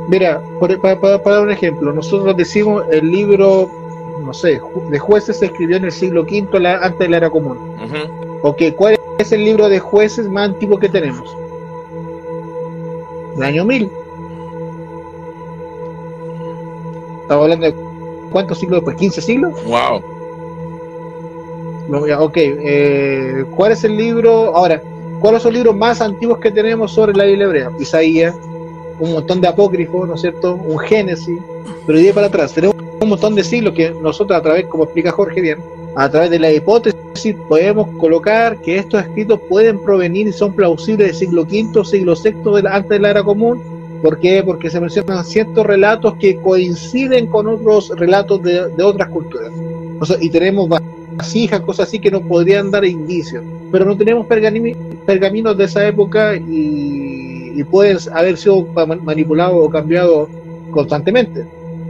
Mira, por- para, para- para dar un ejemplo, nosotros decimos el libro, no sé, de jueces se escribió en el siglo V la- antes de la era común. Ujú. Ok, ¿cuál es el libro de jueces más antiguo que tenemos? El año 1000. Estamos hablando de cuántos siglos después, 15 siglos. Wow. Ok, eh, ¿cuál es el libro? Ahora, ¿cuáles son los libros más antiguos que tenemos sobre la Biblia hebrea? Isaías, un montón de apócrifos, ¿no es cierto? Un Génesis, pero de para atrás, tenemos un montón de siglos que nosotros a través, como explica Jorge bien, a través de la hipótesis podemos colocar que estos escritos pueden provenir y son plausibles del siglo V, siglo VI de la- antes de la era común. ¿Por qué? Porque se mencionan ciertos relatos que coinciden con otros relatos de, de otras culturas. O sea, y tenemos vasijas, cosas así que nos podrían dar indicios. Pero no tenemos pergami- pergaminos de esa época y, y pueden haber sido manipulados o cambiados constantemente.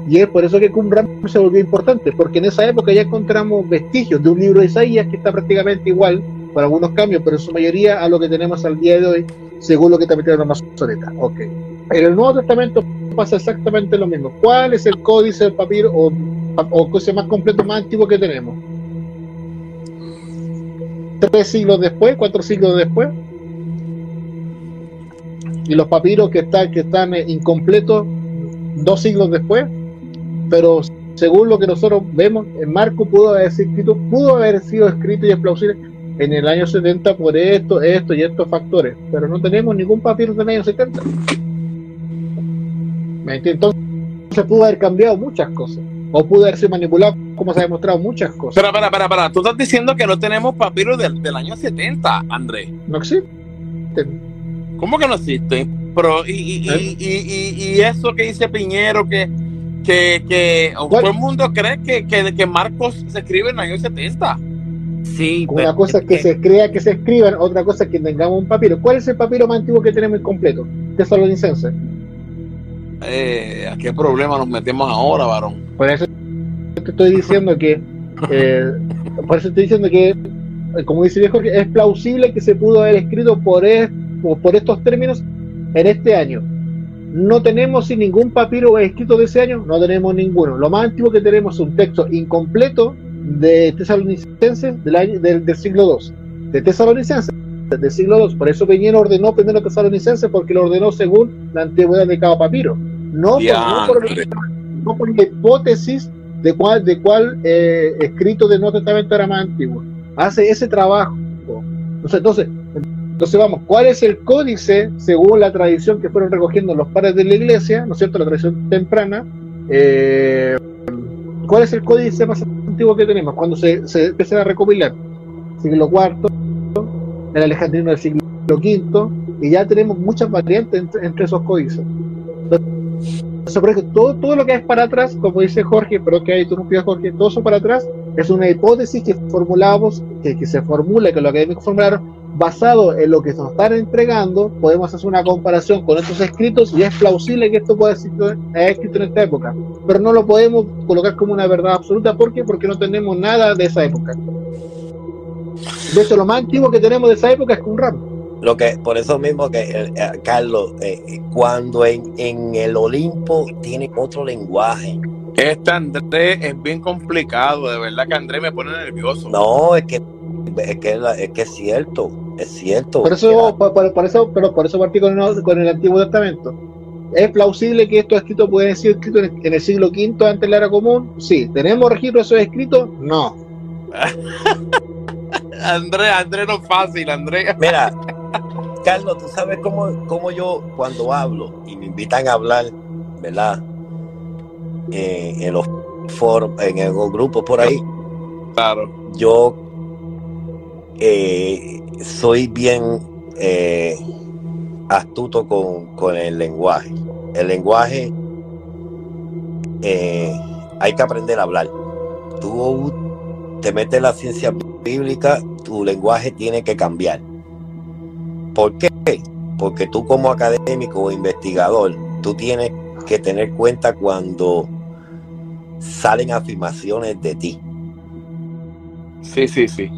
Y es por eso que Qumran se volvió importante, porque en esa época ya encontramos vestigios de un libro de Isaías que está prácticamente igual, con algunos cambios, pero en su mayoría a lo que tenemos al día de hoy, según lo que transmitieron la mazoreta. Ok. En el Nuevo Testamento pasa exactamente lo mismo. ¿Cuál es el códice del papiro o, o cosa más completo, más antiguo que tenemos? Tres siglos después, cuatro siglos después. Y los papiros que están, que están eh, incompletos dos siglos después. Pero según lo que nosotros vemos, en Marco pudo haber sido escrito, pudo haber sido escrito y es plausible en el año 70 por esto, esto y estos factores. Pero no tenemos ningún papiro del año 70. ¿Me entiendes? Entonces pudo haber cambiado muchas cosas. O pudo haber sido manipulado, como se ha demostrado, muchas cosas. Espera, espera, espera, espera. Tú estás diciendo que no tenemos papiros del, del año 70, Andrés. No existe. ¿Cómo que no existe? Pero, y, y, ¿Eh? y, y- y eso que dice Piñero, que, que, que el mundo cree que, que, que Marcos se escribe en el año 70. Sí, Una pero cosa es que se crea que se escriban, otra cosa es que tengamos un papiro. ¿Cuál es el papiro más antiguo que tenemos incompleto? Tesalonicense. Eh, ¿A qué problema nos metemos ahora, varón? Por eso te estoy diciendo que, eh, por eso estoy diciendo que, eh, como dice viejo, es plausible que se pudo haber escrito por, es- por estos términos en este año. No tenemos sin ningún papiro escrito de ese año, no tenemos ninguno. Lo más antiguo que tenemos es un texto incompleto de tesalonicenses del, año, del, del siglo II. De tesalonicenses del siglo II. Por eso Peñero ordenó primero tesalonicenses porque lo ordenó según la antigüedad de cada papiro. No por, no por- Diantre. no por la hipótesis de cuál, de cuál eh, escrito del Nuevo Testamento era más antiguo. Hace ese trabajo. Entonces, entonces, entonces vamos, ¿cuál es el códice según la tradición que fueron recogiendo los padres de la iglesia, ¿no es cierto? La tradición temprana. eh, ¿Cuál es el códice más antiguo que tenemos? Cuando se, se a recopilar. Siglo IV, el alejandrino del siglo V, y ya tenemos muchas variantes entre, entre esos códices. Entonces, por todo, todo lo que es para atrás, como dice Jorge, pero que hay interrumpido Jorge, todo eso para atrás es una hipótesis que formulamos, que, que se formula, que los académicos formularon, basado en lo que nos están entregando, podemos hacer una comparación con estos escritos y es plausible que esto pueda ser escrito en esta época, pero no lo podemos colocar como una verdad absoluta, ¿por qué? Porque no tenemos nada de esa época. De hecho, lo más antiguo que tenemos de esa época es Qumran. lo que por eso mismo que eh, eh, Carlos, eh, cuando en, en el Olimpo tiene otro lenguaje. Este Andrés es bien complicado, de verdad que Andrés me pone nervioso. No, es que es que, la- es, que es cierto, es cierto. Por eso, por, por- por eso, pero por eso partí con el, con el Antiguo Testamento. ¿Es plausible que estos escritos pueden ser escritos en, en el siglo V antes de la era común? Sí. ¿Tenemos registro de esos escritos? No. Andrés, Andrés no es fácil, Andrés. Mira, Carlos, tú sabes cómo, cómo yo cuando hablo y me invitan a hablar, ¿verdad? Eh, en los foros, en los grupos por ahí, Claro. yo eh, soy bien eh, astuto con, con el lenguaje. El lenguaje eh, hay que aprender a hablar. Tú te metes en la ciencia bíblica, tu lenguaje tiene que cambiar. ¿Por qué? Porque tú como académico o investigador tú tienes que tener cuenta cuando salen afirmaciones de ti. Sí, sí, sí.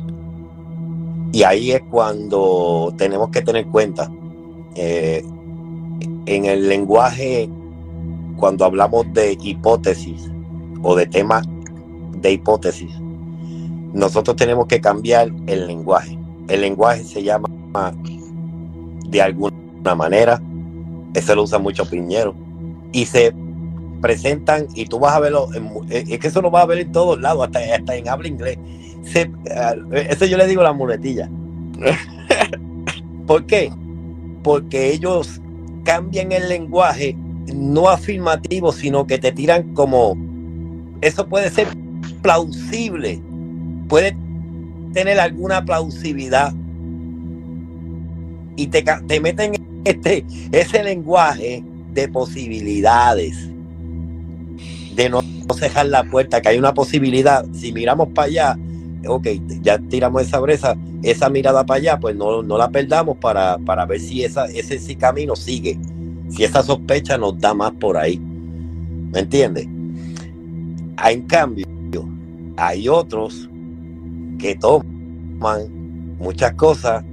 Y ahí es cuando tenemos que tener cuenta. Eh, en el lenguaje, cuando hablamos de hipótesis o de temas de hipótesis, nosotros tenemos que cambiar el lenguaje. El lenguaje se llama de alguna manera, eso lo usa mucho Piñero, y se presentan, y tú vas a verlo, es que eso lo vas a ver en todos lados, hasta, hasta en habla inglés. Eso yo le digo la muletilla. ¿Por qué? Porque ellos cambian el lenguaje no afirmativo, sino que te tiran como, eso puede ser plausible, puede tener alguna plausibilidad y te, te meten este, ese lenguaje de posibilidades, de no, cerrar la puerta, que hay una posibilidad, si miramos para allá, ok, ya tiramos esa breza, esa mirada para allá, pues no, no la perdamos para, para ver si esa, ese, camino sigue, si esa sospecha nos da más por ahí. ¿Me entiendes? En cambio, hay otros que toman muchas cosas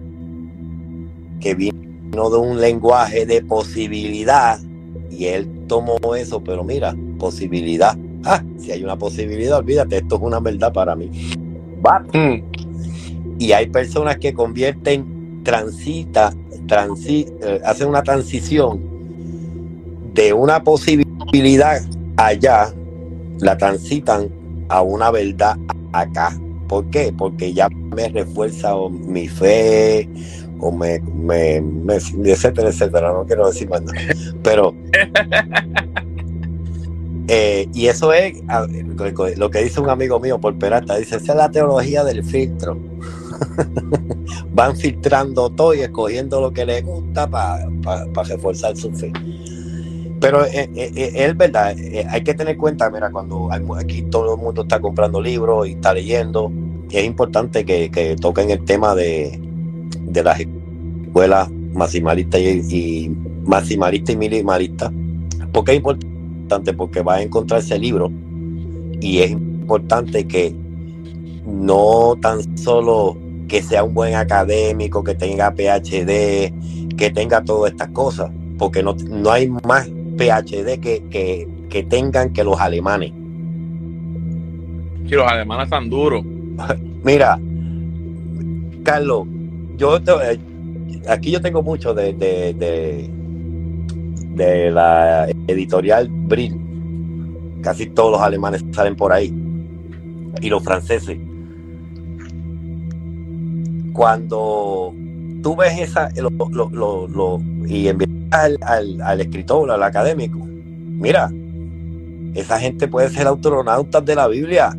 que vino de un lenguaje de posibilidad y él tomó eso, pero mira, posibilidad. Ah, si hay una posibilidad, olvídate, esto es una verdad para mí. Mm. Y hay personas que convierten, transita, transi, eh, hacen una transición de una posibilidad allá, la transitan a una verdad acá. ¿Por qué? Porque ya me refuerza mi fe o me, me, etcétera, etcétera. No quiero decir más nada. Pero eh, y eso es lo que dice un amigo mío por Peralta. Dice, esa es la teología del filtro. Van filtrando todo y escogiendo lo que les gusta para reforzar su fe. Pero eh, eh, es verdad, hay que tener cuenta, mira, cuando aquí todo el mundo está comprando libros y está leyendo, es importante que, toquen el tema de, las escuelas maximalistas y, y maximalista y minimalista. ¿Por qué es importante? Porque va a encontrarse el libro y es importante que no tan solo que sea un buen académico, que tenga PhD, que tenga todas estas cosas, porque no, no hay más PhD que, que, tengan que los alemanes. Que los alemanes están duros. Mira, Carlos, yo eh, aquí yo tengo mucho de, de, de, la editorial Brill. Casi todos los alemanes salen por ahí. Y los franceses. Cuando tú ves esa, y envías al, al, escritor, al académico, mira, esa gente puede ser astronautas de la Biblia.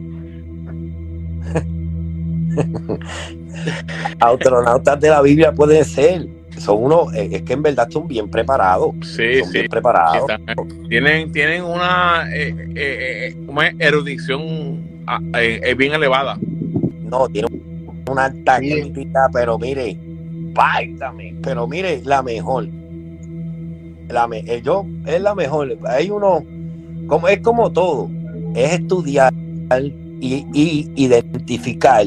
astronautas de la Biblia pueden ser. Son unos, eh, es que en verdad son bien preparados. Sí, son sí. Bien preparados. Tienen, tienen una, eh, eh, una erudición ah, bien elevada. No, tienen una alta crítica, pero mire, váyame, pero mire, la mejor la, eh, yo, es la mejor. Hay uno, como, es como todo, es estudiar y, identificar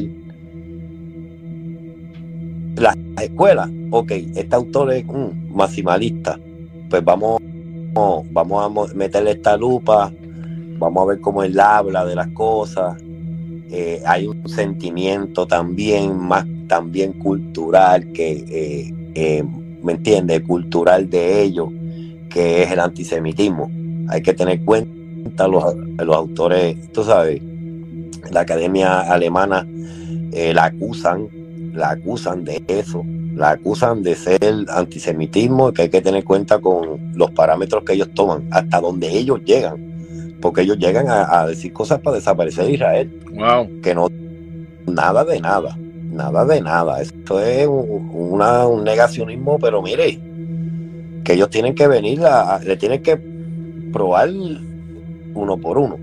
las escuelas. Ok, este autor es un maximalista. Pues vamos, vamos a meterle esta lupa, vamos a ver cómo él habla de las cosas. Eh, hay un sentimiento también, más también cultural, que eh, me entiende, cultural de ellos que es el antisemitismo. Hay que tener cuenta los, los autores, tú sabes, la academia alemana eh, la acusan, la acusan de eso, la acusan de ser antisemitismo, que hay que tener cuenta con los parámetros que ellos toman, hasta donde ellos llegan, porque ellos llegan a, decir cosas para desaparecer Israel. Wow. Que no, nada de nada, nada de nada. Esto es un negacionismo, pero mire, que ellos tienen que venir, a, le tienen que probar uno por uno.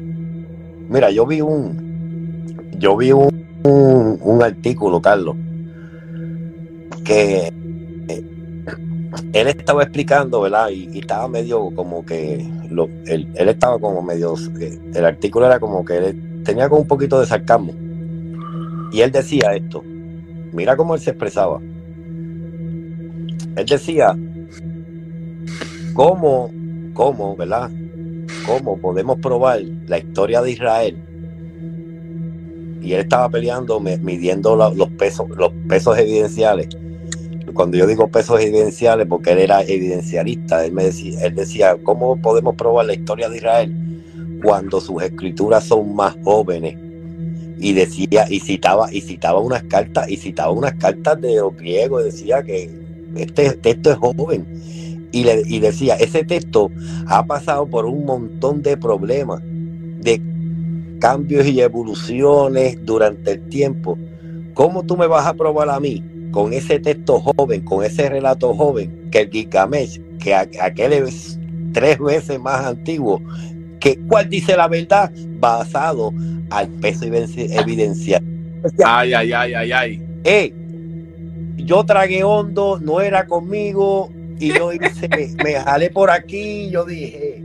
Mira, yo vi un, yo vi un, un, artículo, Carlos, que él estaba explicando, ¿verdad? Y, estaba medio como que, lo, él, estaba como medio, eh, el artículo era como que él tenía como un poquito de sarcasmo. Y él decía esto, mira cómo él se expresaba. Él decía, ¿cómo, cómo, ¿verdad? ¿Cómo podemos probar la historia de Israel? Y él estaba peleando, midiendo los pesos, los pesos evidenciales cuando yo digo pesos evidenciales, porque él era evidencialista, él me decía, él decía, ¿cómo podemos probar la historia de Israel cuando sus escrituras son más jóvenes? Y decía, y citaba, y citaba unas cartas, y citaba unas cartas de los griegos, decía que este texto es joven. Y, le, y decía, ese texto ha pasado por un montón de problemas, de cambios y evoluciones durante el tiempo. ¿Cómo tú me vas a probar a mí con ese texto joven, con ese relato joven, que el Gilgamesh, que aquel es tres veces más antiguo, que cuál dice la verdad basado al peso evidencial. Ay, ay, ay, ay, ay. Eh, yo tragué hondo, no era conmigo, y yo hice, me jalé por aquí, yo dije,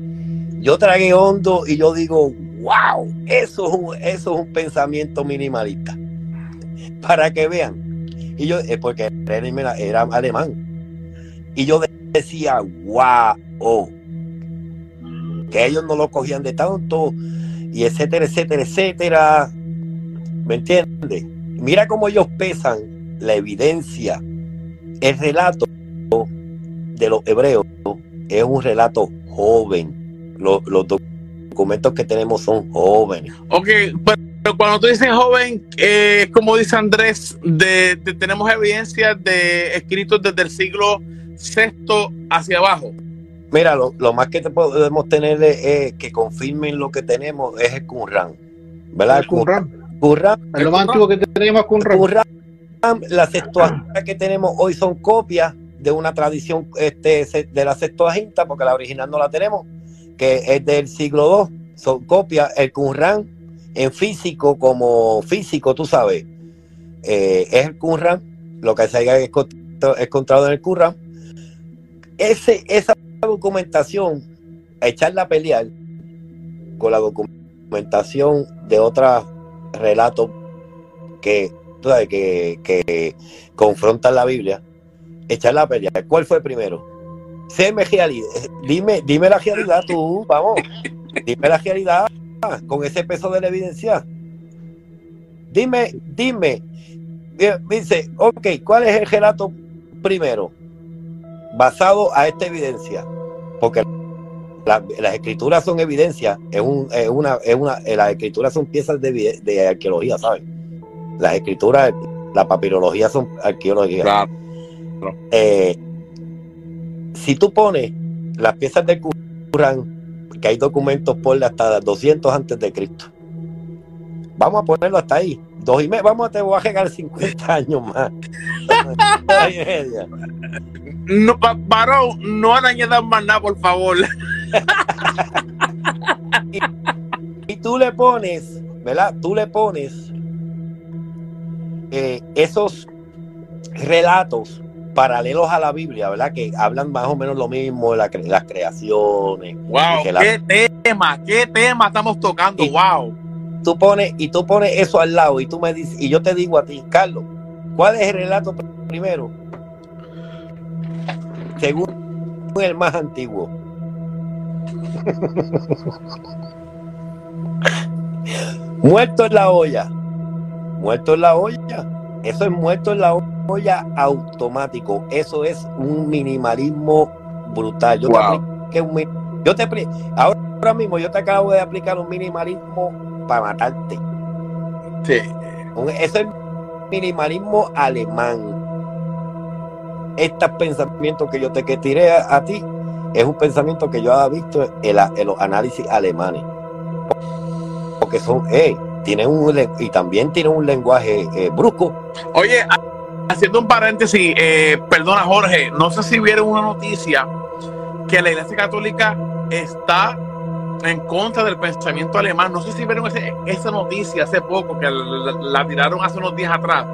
yo tragué hondo y yo digo, wow, eso es un, eso es un pensamiento minimalista. Para que vean, y yo, porque era, era alemán. Y yo decía, wow, que ellos no lo cogían de tanto, y etcétera, etcétera, etcétera. ¿Me entiendes? Mira cómo ellos pesan la evidencia. El relato de los hebreos es un relato joven. Los, los documentos que tenemos son jóvenes. Ok, pero pero cuando tú dices joven, eh, como dice Andrés, de, tenemos evidencia de escritos desde el siglo VI hacia abajo. Mira, lo, más que podemos tener es, que confirmen lo que tenemos es el Qumran. ¿Verdad? El Qumran. lo más antiguo que tenemos Qumran. Qumran. La Septuaginta que tenemos hoy son copias de una tradición este, de la Septuaginta, porque la original no la tenemos, que es del siglo II. Son copias. El Qumran en físico como físico, tú sabes, eh, es el Qumran, lo que se haya encontrado en el Qumran. Ese, esa documentación, echarla a pelear con la documentación de otros relatos que, que, que confrontan la Biblia, echarla a pelear. ¿Cuál fue primero? Dime, dime la realidad tú, vamos. Dime la realidad con ese peso de la evidencia. Dime, dime, dice, ok, ¿cuál es el relato primero? Basado a esta evidencia, porque las escrituras son evidencia, es, un, es una, es una, eh, las escrituras son piezas de, de arqueología, ¿sabes? Las escrituras, la papirología son arqueología. Eh, si tú pones las piezas del Corán que hay documentos por hasta 200 antes de Cristo. Vamos a ponerlo hasta ahí. Dos y medio, vamos a te voy a llegar 50 años más. no, varón, no añadan más nada, por favor. y, tú le pones, ¿verdad? Tú le pones eh, esos relatos paralelos a la Biblia, ¿verdad? Que hablan más o menos lo mismo, la, las creaciones. ¡Wow! ¡Qué tema! ¡Qué tema estamos tocando! ¡Wow! Tú pones, y tú pones eso al lado y tú me dices, y yo te digo a ti, Carlos, ¿cuál es el relato primero? Según el más antiguo. muerto en la olla. Muerto en la olla. Eso es muerto en la olla automático. Eso es un minimalismo brutal. Yo te un, yo te ahora mismo yo te acabo de aplicar un minimalismo para matarte. Sí. eso es minimalismo alemán. Estos pensamientos que yo te que tiré a, ti es un pensamiento que yo había visto en, los análisis alemanes. Porque son, eh, tienen un y también tienen un lenguaje eh, brusco. Oye, haciendo un paréntesis, eh, perdona Jorge, no sé si vieron una noticia que la Iglesia Católica está en contra del pensamiento alemán. No sé si vieron esa noticia hace poco, que la, tiraron hace unos días atrás,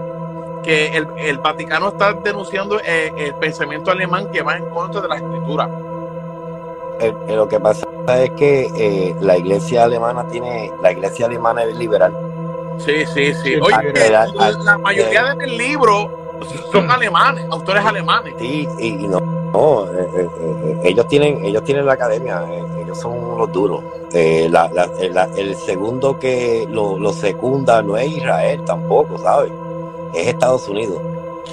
que el, el Vaticano está denunciando eh, el pensamiento alemán que va en contra de la escritura. Eh, eh, lo que pasa es que eh, la iglesia alemana tiene, la iglesia alemana es liberal. Sí, sí, sí. Oye, al- eh, al- la, al- la mayoría del libro son alemanes, autores alemanes. Sí, y, y no, no, eh, eh, eh, ellos tienen, ellos tienen la academia, eh, ellos son los duros. Eh, la- la- el, la- el segundo que lo, lo secunda no es Israel tampoco, ¿sabes? Es Estados Unidos.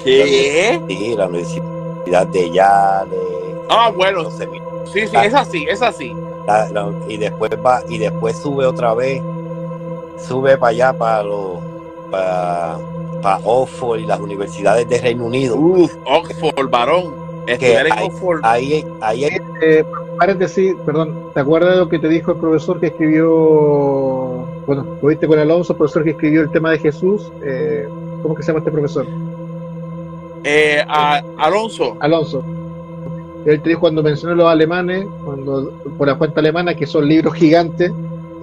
¿Qué? Sí, la Universidad de Yale. Ah, bueno, sí, sí, es así, es así. la- la- y después va, y después sube otra vez, sube para allá, para los, para, para Oxford y las universidades de Reino Unido. Uf, Oxford, varón. Estudiar en hay- Oxford. Ahí, ahí es Eh, paréntesis, perdón, ¿te acuerdas de lo que te dijo el profesor que escribió, bueno, lo viste con Alonso, el profesor que escribió el tema de Jesús? Eh, ¿Cómo que se llama este profesor? Eh, a- Alonso. Alonso. Él te dijo cuando mencionó los alemanes, cuando por la cuenta alemana, que son libros gigantes,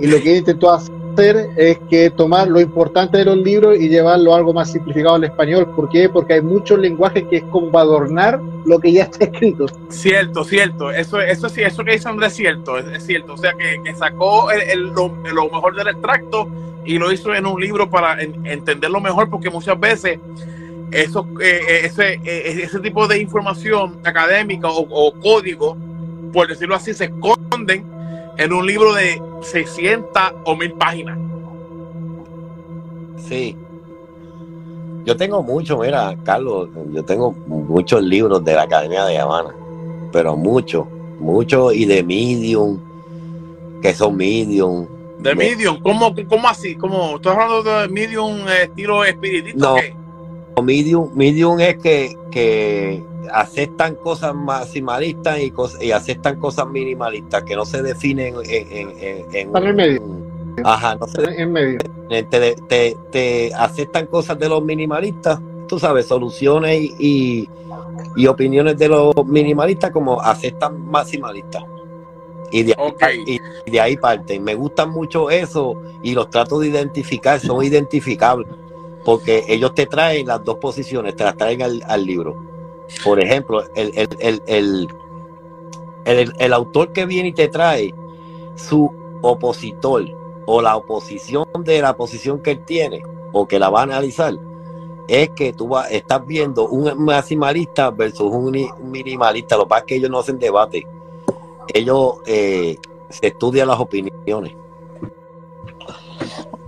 y lo que él intentó hacer es que tomar lo importante de los libros y llevarlo algo más simplificado al español. ¿Por qué? Porque hay muchos lenguajes que es como adornar lo que ya está escrito. Cierto, cierto. Eso, eso sí, eso que dice Andrés es cierto, es, es cierto. O sea, que, sacó lo, mejor del extracto y lo hizo en un libro para en- entenderlo mejor, porque muchas veces eso, eh, eh, ese, eh, ese tipo de información académica o código, por decirlo así, se esconden en un libro de 600 o 1000 páginas. Sí. Yo tengo mucho, mira, Carlos, yo tengo muchos libros de la Academia de Habana, pero muchos, muchos y de Medium, que son Medium. De Medium, ¿cómo, cómo así? ¿Cómo, ¿Estás hablando de Medium eh, estilo espiritista? No. o qué? Medium, medium es que, que aceptan cosas maximalistas y, cos- y aceptan cosas minimalistas que no se definen en... en, en- en el medio. Ajá, no se En medio. te, te, te aceptan cosas de los minimalistas, tú sabes, soluciones y, y, y opiniones de los minimalistas como aceptan maximalistas. Y de, ahí, y- y de ahí parten. Me gustan mucho eso y los trato de identificar, son identificables, porque ellos te traen las dos posiciones, te las traen al, al libro. Por ejemplo, el, el, el, el, autor que viene y te trae su opositor o la oposición de la posición que él tiene o que la va a analizar es que tú vas, estás viendo un maximalista versus un minimalista. Lo que pasa es que ellos no hacen debate. Ellos eh, se estudian las opiniones.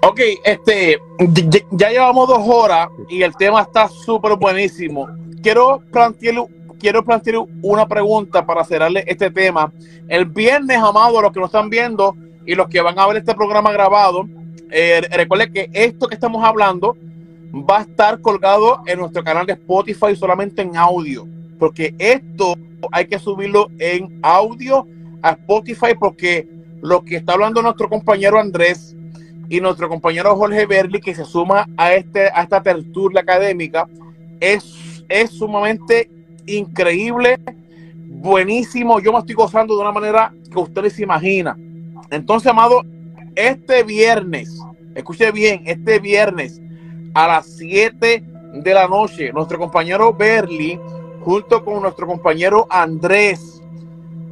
Ok, este, ya, llevamos dos horas y el tema está súper buenísimo. Quiero plantear, quiero plantear una pregunta para cerrarle este tema. El viernes, amado, los que nos están viendo y los que van a ver este programa grabado, eh, recuerden que esto que estamos hablando va a estar colgado en nuestro canal de Spotify solamente en audio, porque esto hay que subirlo en audio a Spotify porque lo que está hablando nuestro compañero Andrés y nuestro compañero Jorge Berli, que se suma a, este, a esta tertulia académica, es, es sumamente increíble, buenísimo. Yo me estoy gozando de una manera que ustedes se imaginan. Entonces, amado, este viernes, escuche bien, este viernes a las 7 de la noche, nuestro compañero Berli, junto con nuestro compañero Andrés,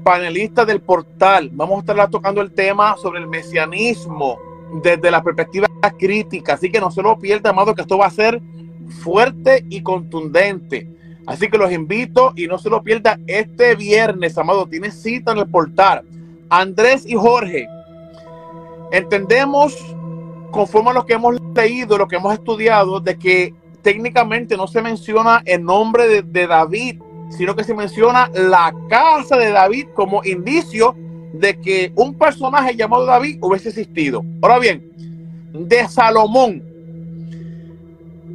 panelista del portal, vamos a estar tocando el tema sobre el mesianismo desde la perspectiva crítica. Así que no se lo pierda, amado, que esto va a ser fuerte y contundente. Así que los invito y no se lo pierda este viernes, amado. Tiene cita en el portal. Andrés y Jorge, entendemos, conforme a lo que hemos leído, lo que hemos estudiado, de que técnicamente no se menciona el nombre de, de David, sino que se menciona la casa de David como indicio de que un personaje llamado David hubiese existido. Ahora bien, de Salomón,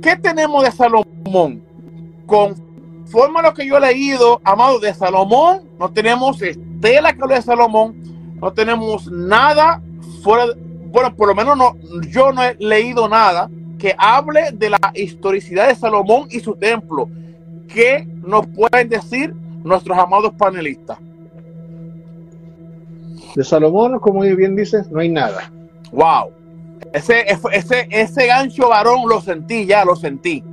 ¿qué tenemos de Salomón? Conforme a lo que yo he leído, amado, de Salomón, no tenemos estela que hable de Salomón, no tenemos nada fuera, bueno, por lo menos no, yo no he leído nada que hable de la historicidad de Salomón y su templo. ¿Qué nos pueden decir nuestros amados panelistas? De Salomón, como bien dices, no hay nada. Wow. Ese, ese, ese gancho varón lo sentí, ya lo sentí.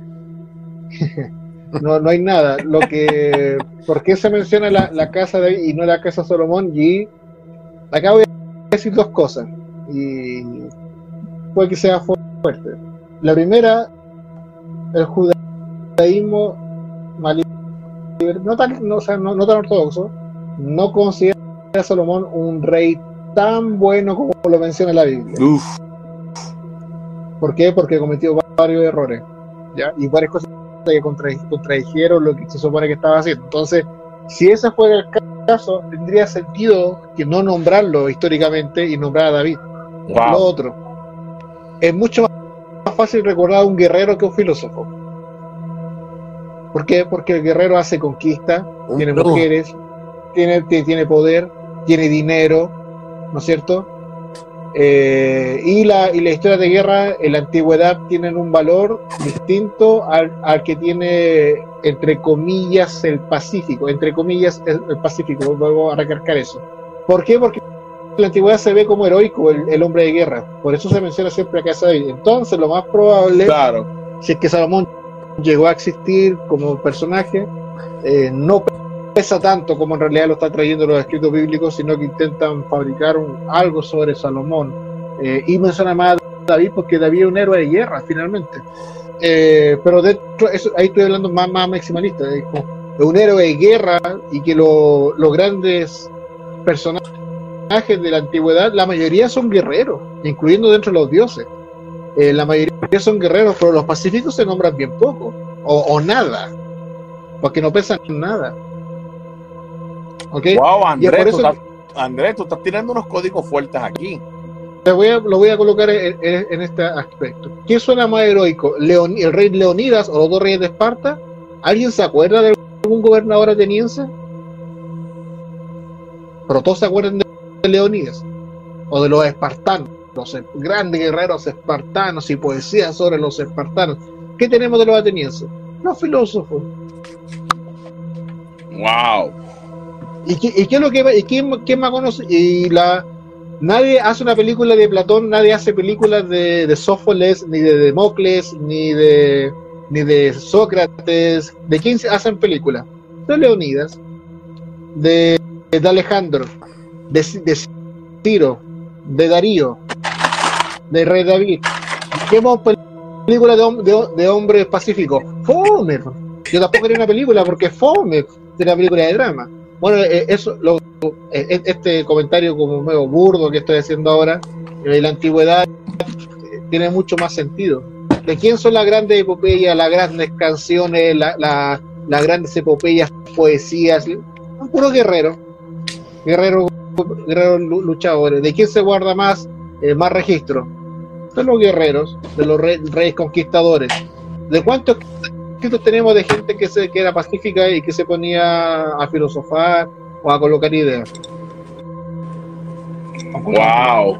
no, no hay nada. Lo que, ¿Por qué se menciona la, casa de y no la casa de Salomón? Y acá voy a decir dos cosas. Y puede que sea fuerte. La primera, el judaísmo no tan, no, no, tan ortodoxo, no considera a Salomón un rey tan bueno como lo menciona la Biblia. ¿Por qué? Porque cometió varios errores ¿ya? y varias cosas que contradijeron lo que se supone que estaba haciendo. Entonces, si ese fuera el caso, tendría sentido que no nombrarlo históricamente y nombrar a David. Lo otro, es mucho más fácil recordar a un guerrero que a un filósofo. ¿Por qué? Porque el guerrero hace conquista, tiene mujeres, tiene, tiene poder, tiene dinero, ¿no es cierto? Eh, y, la, y la historia de guerra en la antigüedad tienen un valor distinto al, al que tiene, entre comillas, el Pacífico. Entre comillas, el, Pacífico. Vuelvo a recargar eso. ¿Por qué? Porque en la antigüedad se ve como heroico el, hombre de guerra. Por eso se menciona siempre acá David. Entonces, lo más probable, claro. si es que Salomón llegó a existir como personaje, eh, no pesa tanto como en realidad lo están trayendo los escritos bíblicos, sino que intentan fabricar un, algo sobre Salomón. Eh, y menciona más a David porque David es un héroe de guerra, finalmente. Eh, pero dentro, eso, ahí estoy hablando más, más maximalista, es un héroe de guerra y que los grandes personajes de la antigüedad, la mayoría son guerreros, incluyendo dentro de los dioses. Eh, la mayoría son guerreros, pero los pacíficos se nombran bien poco, o, o nada, porque no pesan nada. Wow, Andrés, tú estás, tirando unos códigos fuertes aquí. Te voy a, lo voy a colocar en, este aspecto. ¿Qué suena más heroico? ¿El rey Leonidas o los dos reyes de Esparta? ¿Alguien se acuerda de algún gobernador ateniense? Pero todos se acuerdan de Leonidas o de los espartanos, los grandes guerreros espartanos y poesías sobre los espartanos. ¿Qué tenemos de los atenienses? Los filósofos. Wow. ¿Y qué, y qué es lo que y quién, quién más conoce? Y la nadie hace una película de Platón, nadie hace películas de, de Sófocles, ni de Democles, ni de ni de Sócrates. ¿De quién hacen películas? De Leonidas, de, de Alejandro, de, de Ciro, de Darío, de Rey David. ¿Qué película de, de, de hombres pacíficos? Fome. Yo tampoco quería una película porque Fome de una película de drama. Bueno, eh, eso, lo, eh, este comentario como medio burdo que estoy haciendo ahora, en la antigüedad eh, tiene mucho más sentido. ¿De quién son las grandes epopeyas, las grandes canciones, las grandes epopeyas, poesías? Un puro guerrero, guerrero, guerreros luchadores. ¿De quién se guarda más, más registro? De los guerreros, de los reyes conquistadores. ¿De cuántos tenemos de gente que, se, que era pacífica y que se ponía a filosofar o a colocar ideas. Wow.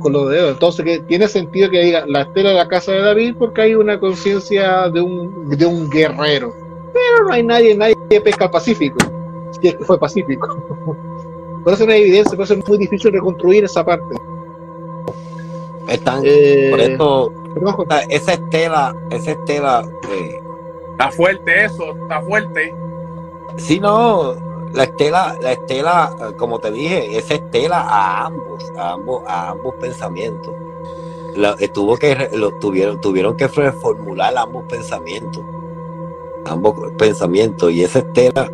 con los dedos. Entonces, que tiene sentido que diga la estela de la casa de David porque hay una conciencia de un, de un guerrero. Pero no hay nadie, nadie que pesca al Pacífico. Si es que fue pacífico. por eso no hay evidencia, por eso es muy difícil reconstruir esa parte. Están, eh, por eso, esa estela, esa estela eh, Está fuerte eso, está fuerte. Sí, no, la estela, la estela, como te dije, esa estela a ambos, a ambos, a ambos pensamientos. La, tuvo que, lo, tuvieron, tuvieron que reformular ambos pensamientos, ambos pensamientos, y esa estela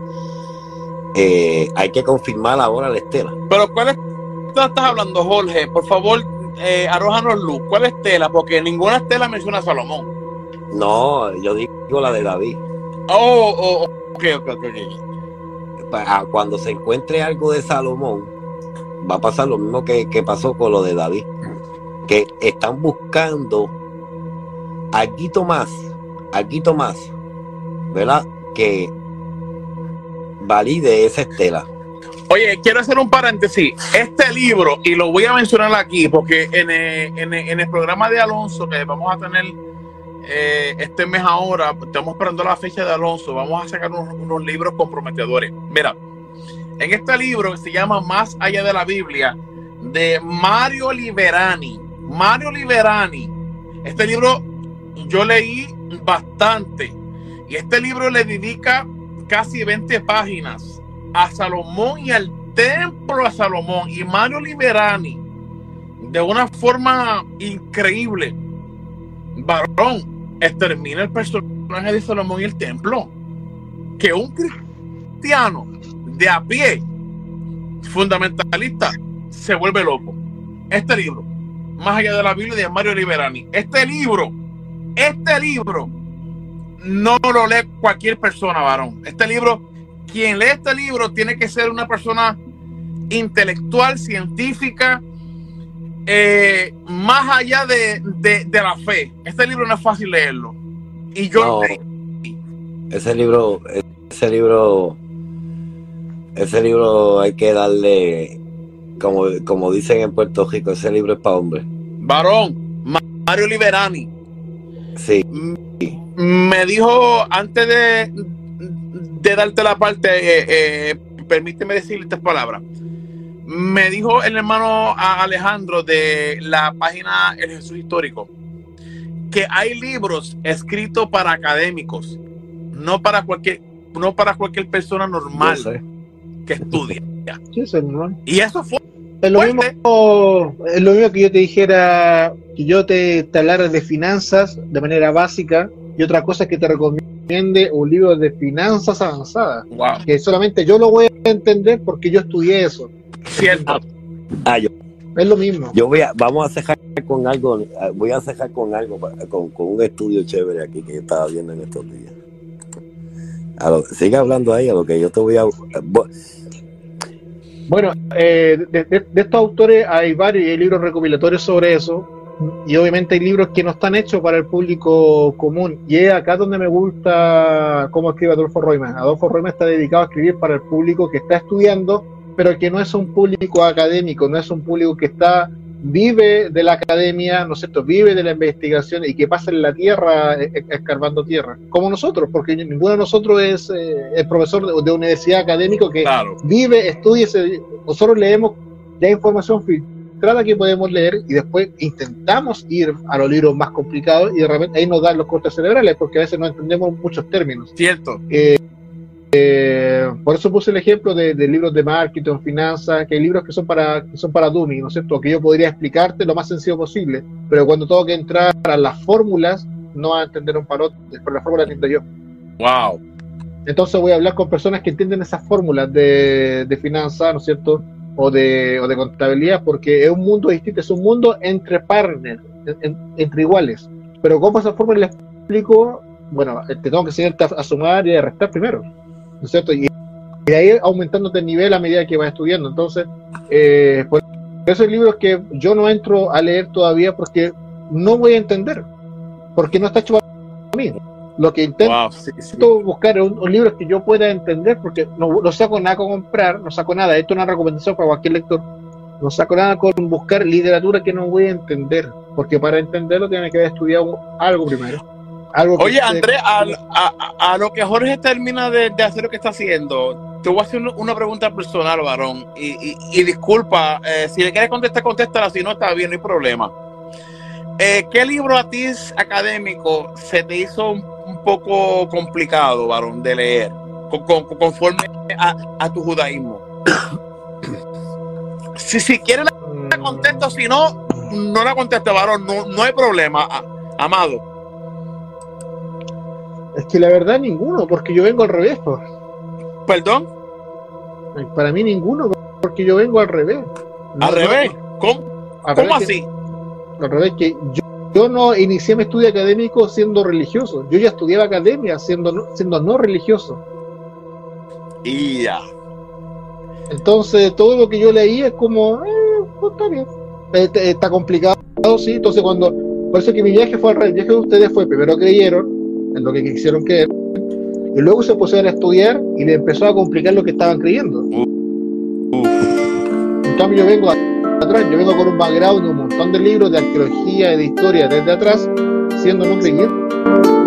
eh, hay que confirmar ahora la estela. Pero ¿cuál es estás hablando, Jorge? Por favor, eh, arrójanos luz. ¿Cuál estela? Porque ninguna estela menciona a Salomón. No, yo digo la de David. Oh, oh, ok, ok, ok. Ah, cuando se encuentre algo de Salomón, va a pasar lo mismo que, pasó con lo de David. Que están buscando algo más, algo más, ¿verdad? Que valide esa estela. Oye, quiero hacer un paréntesis. Este libro, y lo voy a mencionar aquí, porque en en en el programa de Alonso que vamos a tener eh, este mes ahora, estamos esperando la fecha de Alonso, vamos a sacar unos, libros comprometedores. Mira, en este libro que se llama Más allá de la Biblia, de Mario Liberani. Mario Liberani. Este libro yo leí bastante Y este libro le dedica casi 20 páginas a Salomón y al templo de Salomón y Mario Liberani de una forma increíble. Varón, extermina el personaje de Salomón y el templo. Que un cristiano de a pie, fundamentalista, se vuelve loco. Este libro, más allá de la Biblia de Mario Liberani, este libro, este libro, no lo lee cualquier persona, varón. Este libro, quien lee este libro tiene que ser una persona intelectual, científica, eh, más allá de, la fe. Este libro no es fácil leerlo. Y yo ese libro, ese libro, ese libro hay que darle, como, como dicen en Puerto Rico, ese libro es para hombres. Varón, Mario Liberani. Sí. Me dijo antes de, de darte la parte, eh, eh, permíteme decirle estas palabras me dijo el hermano Alejandro de la página El Jesús Histórico que hay libros escritos para académicos, no para cualquier, no para cualquier persona normal que estudia. Y eso fue. Es lo, mismo, es lo mismo que yo te dijera, que yo te, te hablara de finanzas de manera básica y otra cosa es que te recomiende un libro de finanzas avanzadas. Que solamente yo lo voy a entender porque yo estudié eso. Cierto. Ah, yo, es lo mismo. Yo voy a, vamos a cejar con algo, voy a cejar con algo, con, un estudio chévere aquí que yo estaba viendo en estos días. sigue hablando ahí a lo que yo te voy a. Bueno, eh, de, de, estos autores hay varios y hay libros recopilatorios sobre eso. Y obviamente hay libros que no están hechos para el público común. Y es acá donde me gusta cómo escribe Adolfo Royman. Adolfo Royman está dedicado a escribir para el público que está estudiando pero que no es un público académico, no es un público que está vive de la academia, ¿no es cierto? Vive de la investigación y que pasa en la tierra eh, eh, escarbando tierra, como nosotros, porque ninguno de nosotros es eh, el profesor de, universidad académico que vive, estudia, nosotros leemos ya información filtrada que podemos leer y después intentamos ir a los libros más complicados y de repente ahí nos dan los cortes cerebrales porque a veces no entendemos muchos términos. Cierto. Eh, por eso puse el ejemplo de, libros de marketing, finanzas, que hay libros que son para que son para dummy, ¿no es cierto? Que yo podría explicarte lo más sencillo posible, pero cuando tengo que entrar a las fórmulas, no a entender un parote, por la fórmula entiendo yo. Wow. Entonces voy a hablar con personas que entienden esas fórmulas de, de finanzas, ¿no es cierto? O de, o de contabilidad, porque es un mundo distinto, es un mundo entre partners, entre iguales. Pero ¿cómo esa fórmula le explico? Bueno, te tengo que enseñar a sumar y a restar primero. ¿No es cierto? Y, de ahí aumentando de nivel a medida que vas estudiando. Entonces, eh, por eso hay libros que yo no entro a leer todavía porque no voy a entender, porque no está hecho para mí. Lo que intento buscar es un, libro que yo pueda entender, porque no, no saco nada con comprar, no saco nada. Esto es una recomendación para cualquier lector. No saco nada con buscar literatura que no voy a entender, porque para entenderlo tiene que haber estudiado algo primero. Oye, Andrés, a, lo que Jorge termina de, hacer lo que está haciendo, te voy a hacer una pregunta personal, varón. Y, disculpa, eh, si le quieres contestar, contéstala. Si no, está bien, no hay problema. Eh, ¿Qué libro a ti académico se te hizo un, poco complicado, varón, de leer, conforme a, tu judaísmo? si, si quieres la contesto, si no, no la contesto, varón, no, no hay problema, amado. Es que la verdad ninguno, porque yo vengo al revés. ¿Perdón? Para mí ninguno, porque yo vengo al revés. ¿Al revés? ¿Cómo, ¿Cómo así? al revés, que yo, no inicié mi estudio académico siendo religioso. Yo ya estudiaba academia siendo, siendo no religioso. Y ya. Entonces, todo lo que yo leí es como, eh, pues, está bien. Está, está complicado, sí. Entonces, cuando. Por eso que mi viaje fue al revés. El viaje de ustedes fue: primero creyeron, en lo que quisieron creer, y luego se pusieron a estudiar y le empezó a complicar lo que estaban creyendo. En cambio, yo vengo atrás, yo vengo con un background un montón de libros de arqueología y de historia desde atrás, siendo no creyente.